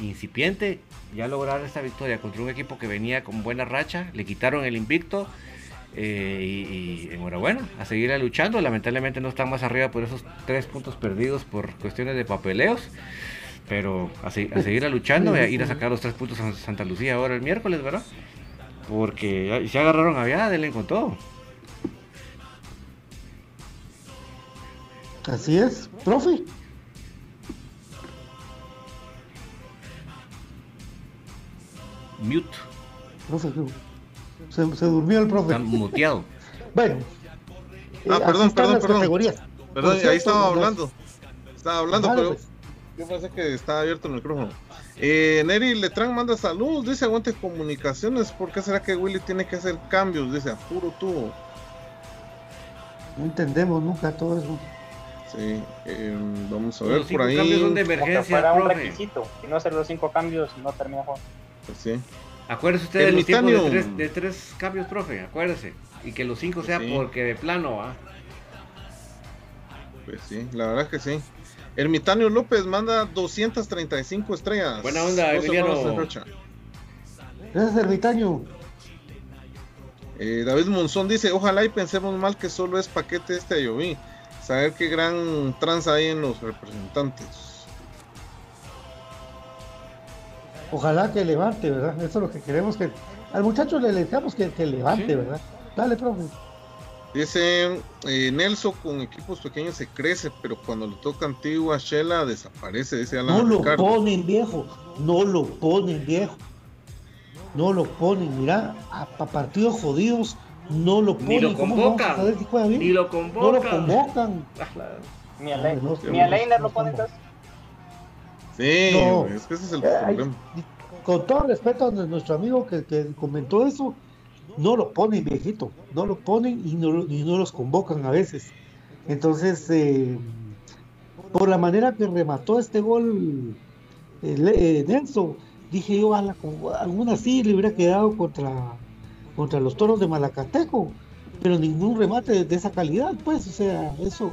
incipiente. Ya lograr esta victoria contra un equipo que venía con buena racha, le quitaron el invicto. Eh, y, y enhorabuena, a seguir luchando. Lamentablemente no están más arriba por esos tres puntos perdidos por cuestiones de papeleos. Pero a, se- a seguir luchando y a ir a sacar los tres puntos a Santa Lucía ahora el miércoles, ¿verdad? Porque se agarraron a viada, denle con todo. Así es, profe. Mute, profe se, se durmió el profe. están muteado. Bueno. Ah, eh, perdón, perdón, las perdón. categorías. Perdón, cierto, ahí estaba hablando. Estaba hablando, pero pues. yo pensé que estaba abierto el micrófono. Eh, Neri Letrán manda saludos, dice aguante comunicaciones. ¿Por qué será que Willy tiene que hacer cambios? Dice, a puro tubo. No entendemos nunca todo eso. Sí, eh, vamos a ver Los por ahí. cambios son de Como que emergencia, fuera un requisito. Si no hacer los cinco cambios, no termina jugando. Pues sí. Acuérdese usted de los tiempos de tres, de tres cambios, profe, acuérdese. Y que los cinco sea Sí. porque de plano, ¿va? Pues sí, la verdad que sí. Ermitaño López manda 235 estrellas. Buena onda, Emiliano. Gracias, Ermitaño. Eh, David Monzón dice, ojalá y pensemos mal que solo es paquete este Ayoví. Saber qué gran tranza hay en los representantes. Ojalá que levante, ¿verdad? Eso es lo que queremos que. Al muchacho le deseamos que, que levante, Sí. ¿verdad? Dale, profe. Dice eh, Nelson, con equipos pequeños se crece, pero cuando le toca Antigua Shela desaparece, dice Alan No lo Ricardo. ponen, viejo. No lo ponen, viejo. No lo ponen. Mira, a, a partidos jodidos no lo ponen. Ni lo ¿Cómo vamos a convocan. saber si juega bien? Ni lo No lo convocan. convocan. Ni a No, Leiner, no, ni a no, Leiner no, lo ponen no. entonces. Sí, No. es que ese es el Eh, problema. con todo respeto a nuestro amigo que, que comentó eso, no lo ponen, viejito. No lo ponen y no, y no los convocan a veces. Entonces, eh, por la manera que remató este gol eh, eh, Nelson, dije yo, "Ala, con- alguna sí le hubiera quedado contra, contra los toros de Malacateco, pero ningún remate de, de esa calidad, pues, o sea, eso.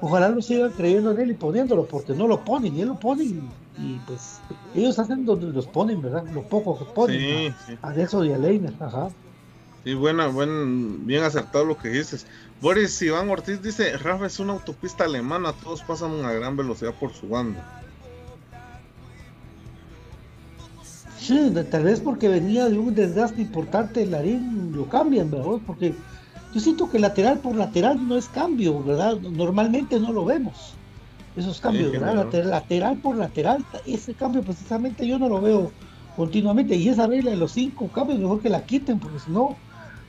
Ojalá lo sigan creyendo en él y poniéndolo, porque no lo ponen, y él lo ponen, y, y, pues ellos hacen donde los ponen, ¿verdad? Lo poco que ponen. Sí, sí. A, a eso y a Leiner, ajá. Sí, buena, buen, bien acertado lo que dices. Boris Iván Ortiz dice, Rafa es una autopista alemana, todos pasan a gran velocidad por su banda. Sí, tal vez porque venía de un desgaste importante el Larín, lo cambian, ¿verdad? Porque yo siento que lateral por lateral no es cambio, ¿verdad? Normalmente no lo vemos. Esos cambios, ¿verdad? Lateral, lateral por lateral, ese cambio precisamente yo no lo veo continuamente. Y esa regla de los cinco cambios, mejor que la quiten, porque si no,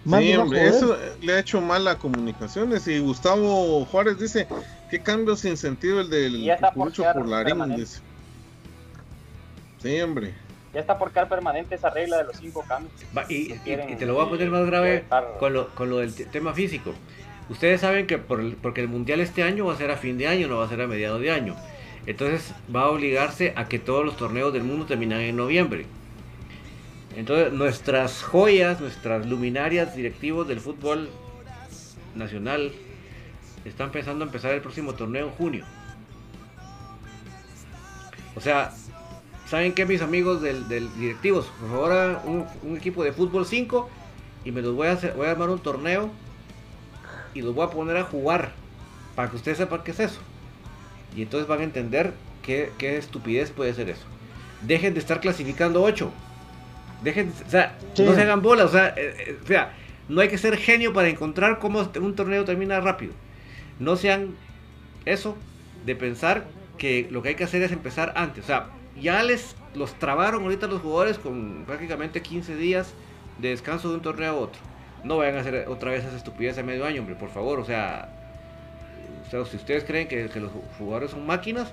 más Sí, hombre, eso le ha hecho mal a comunicaciones. Y Gustavo Juárez dice, qué cambio sin sentido el del Y ya está por cucurucho por Larín, dice. Sí, hombre. Ya está por quedar permanente esa regla de los cinco cambios. y, te lo voy a poner más grave con lo, con lo del tema físico. Ustedes saben que por porque el mundial este año va a ser a fin de año, no va a ser a mediados de año. Entonces va a obligarse a que todos los torneos del mundo terminan en noviembre. Entonces nuestras joyas, nuestras luminarias directivos del fútbol nacional están pensando empezar el próximo torneo en junio. O sea, ¿saben qué mis amigos del, directivos? Por favor, un, equipo de fútbol 5 y me los voy a hacer, voy a armar un torneo y los voy a poner a jugar para que ustedes sepan qué es eso. Y entonces van a entender qué, estupidez puede ser eso. Dejen de estar clasificando 8. Dejen, o sea, no se hagan bolas, o sea, eh, eh, o sea, no hay que ser genio para encontrar cómo un torneo termina rápido. No sean eso de pensar que lo que hay que hacer es empezar antes. O sea, ya les los trabaron ahorita los jugadores con prácticamente 15 días de descanso de un torneo a otro. No vayan a hacer otra vez esa estupidez a medio año, hombre, por favor. O sea, si ustedes creen que, los jugadores son máquinas,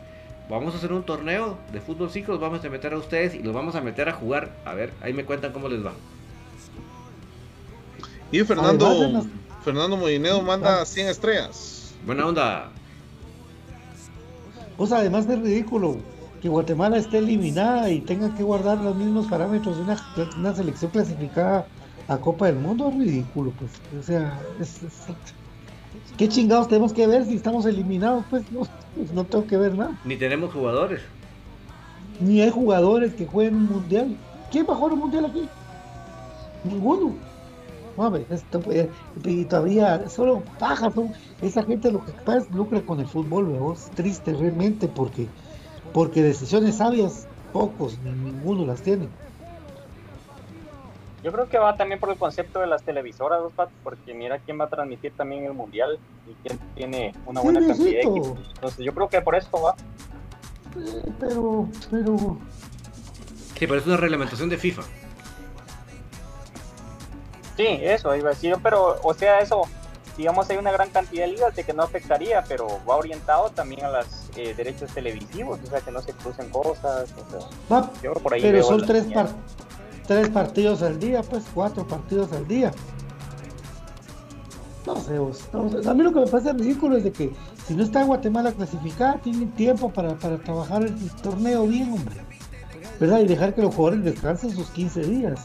vamos a hacer un torneo de fútbol 5, los vamos a meter a ustedes y los vamos a meter a jugar. A ver, ahí me cuentan cómo les va. Y Fernando, Fernando Molinero manda 100 estrellas. Buena onda. Pues además de ridículo que Guatemala esté eliminada y tenga que guardar los mismos parámetros de una, selección clasificada a Copa del Mundo, es ridículo, pues. O sea, es, ¿qué chingados tenemos que ver si estamos eliminados? Pues no, pues no tengo que ver nada. Ni tenemos jugadores. Ni hay jugadores que jueguen un mundial. ¿Quién va a jugar un mundial aquí? Ninguno esto, y todavía solo paja, esa gente lo que pasa lucra con el fútbol, es triste realmente porque, porque decisiones sabias, pocos, ninguno las tiene. Yo creo que va también por el concepto de las televisoras, porque mira quién va a transmitir también el mundial y quién tiene una buena cantidad de equipos. Entonces yo creo que por eso va. pero, pero. Sí, pero es una reglamentación de FIFA. Sí, eso iba a decir, pero, o sea, eso, digamos, hay una gran cantidad de ligas de que no afectaría, pero va orientado también a los eh, derechos televisivos, o sea, que no se crucen cosas, o sea, yo por ahí pero son tres, tres partidos al día, pues, cuatro partidos al día. No sé, a mí lo que me parece ridículo es de que si no está Guatemala clasificada, tienen tiempo para, para trabajar el torneo bien, hombre. ¿Verdad? Y dejar que los jugadores descansen sus 15 días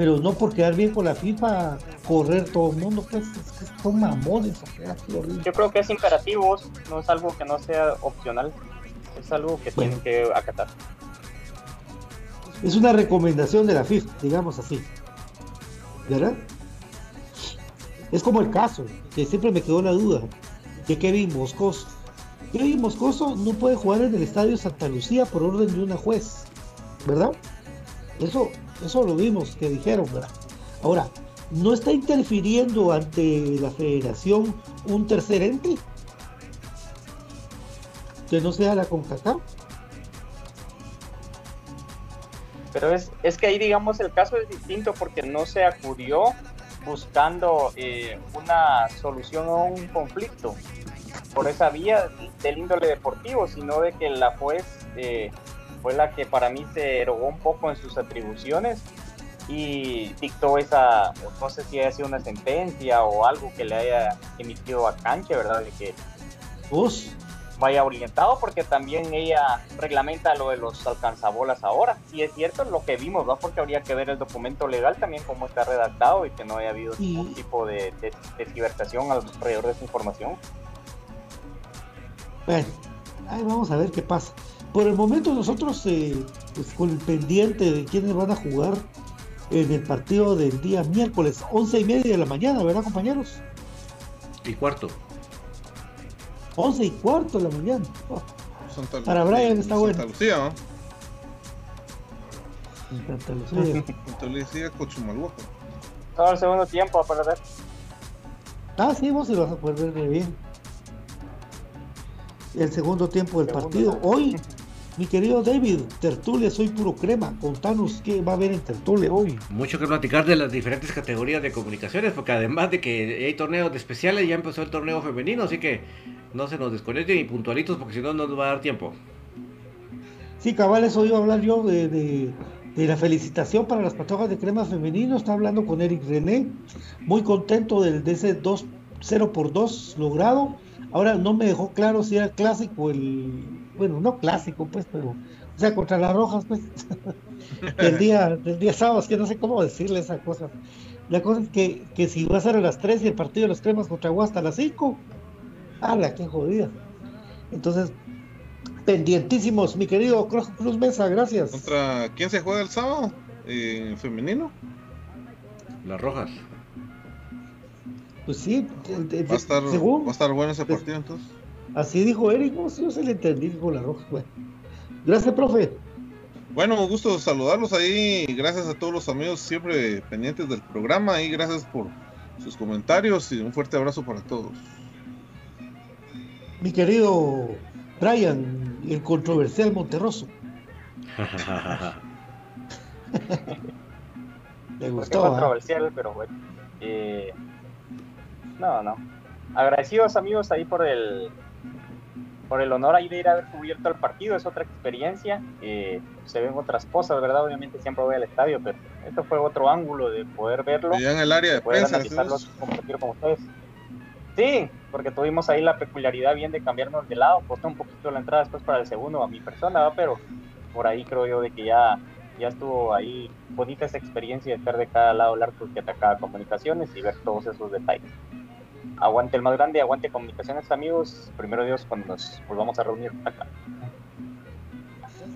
pero no por quedar bien con la FIFA, correr todo el mundo, pues es que son mamones. Yo creo que es imperativo, no es algo que no sea opcional, es algo que tienen que acatar. Es una recomendación de la FIFA, digamos así. ¿Verdad? Es como el caso, que siempre me quedó la duda, de Kevin Moscoso. Kevin Moscoso no puede jugar en el Estadio Santa Lucía por orden de una juez, ¿verdad? Eso eso lo vimos que dijeron, ¿verdad? Ahora, ¿no está interfiriendo ante la federación un tercer ente? Que no sea la CONCACAF. Pero es, es que ahí, digamos, el caso es distinto porque no se acudió buscando eh, una solución a un conflicto por esa vía del índole deportivo, sino de que la juez eh, fue la que para mí se erogó un poco en sus atribuciones y dictó esa, no sé si haya sido una sentencia o algo que le haya emitido a Canche, ¿verdad? De que vaya orientado, porque también ella reglamenta lo de los alcanzabolas ahora. Y es cierto lo que vimos, ¿no? Porque habría que ver el documento legal también, cómo está redactado y que no haya habido ningún tipo de, de, de alrededor de esa información. Bueno, ahí vamos a ver qué pasa. Por el momento nosotros, eh, pues con el pendiente de quiénes van a jugar en el partido del día miércoles, once y media de la mañana, ¿verdad compañeros? Y cuarto. Once y cuarto de la mañana. Oh. Para Brian está bueno. Santa Lucía, ¿no? Santa Lucía. Santa Lucía, Cochumalhuaco. Todo el segundo tiempo para ver. Ah, sí, vos se lo vas a poder ver bien. El segundo tiempo del partido. Hoy mi querido David, tertulia, soy puro crema. Contanos qué va a haber en tertulia hoy. Mucho que platicar de las diferentes categorías de comunicaciones, porque además de que hay torneos especiales, ya empezó el torneo femenino, así que no se nos desconecten y puntualitos, porque si no, no nos va a dar tiempo. Sí, cabal, eso iba a hablar yo de, de la felicitación para las patojas de crema femenino. Está hablando con Eric René. Muy contento del, de ese 2 0 por 2 logrado. Ahora no me dejó claro si era clásico el. Bueno, no clásico, pues, pero. O sea, contra las rojas, pues. del, día, del día sábado, es que no sé cómo decirle esa cosa. La cosa es que, que si va a ser a las 3 y el partido de los cremas contra Guasta a las 5. ¡Hala, qué jodida! Entonces, pendientísimos, mi querido Cruz Mesa, gracias. ¿Contra quién se juega el sábado? Eh, ¿Femenino? Las rojas. Pues sí, va a estar, según, va a estar bueno ese pues, partido entonces. Así dijo Eric, no, si no se le entendí con la roja. Bueno. Gracias, profe. Bueno, un gusto saludarlos ahí. Gracias a todos los amigos siempre pendientes del programa y gracias por sus comentarios y un fuerte abrazo para todos. Mi querido Brian, el controversial Monterroso. Me gustó. controversial, pero bueno. Eh, no, no. Agradecidos amigos ahí por el por el honor ahí de ir a haber cubierto el partido, es otra experiencia. Eh, se ven otras cosas, ¿verdad? Obviamente siempre voy al estadio, pero esto fue otro ángulo de poder verlo. en el área de poder analizarlo, compartir con ustedes. Sí, porque tuvimos ahí la peculiaridad bien de cambiarnos de lado, costó un poquito la entrada después para el segundo a mi persona, pero por ahí creo yo de que ya, ya estuvo ahí bonita esa experiencia de estar de cada lado el arco que atacaba comunicaciones y ver todos esos detalles. Aguante el más grande, aguante comunicaciones amigos, primero Dios cuando nos volvamos a reunir acá.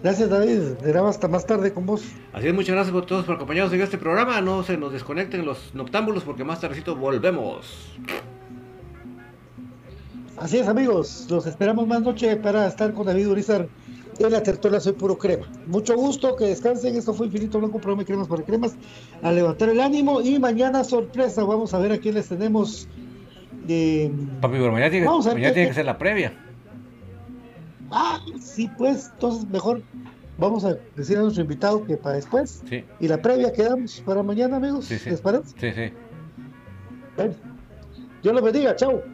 Gracias David, será hasta más tarde con vos. Así es, muchas gracias por todos por acompañarnos en este programa, no se nos desconecten los noctámbulos porque más tardecito volvemos. Así es, amigos. Los esperamos más noche para estar con David Urizar en la tertulia Soy Puro Crema. Mucho gusto, que descansen. Esto fue Infinito Blanco, programa de cremas para cremas. A levantar el ánimo. Y mañana, sorpresa, vamos a ver a quién les tenemos. De... Papi, pero mañana tiene, tiene que ser la previa. Ah, sí, pues. Entonces, mejor vamos a decir a nuestro invitado que para después. Sí. Y la previa quedamos para mañana, amigos. Sí, sí. ¿Les parece? Sí, sí. Bueno, Dios los bendiga. Chao.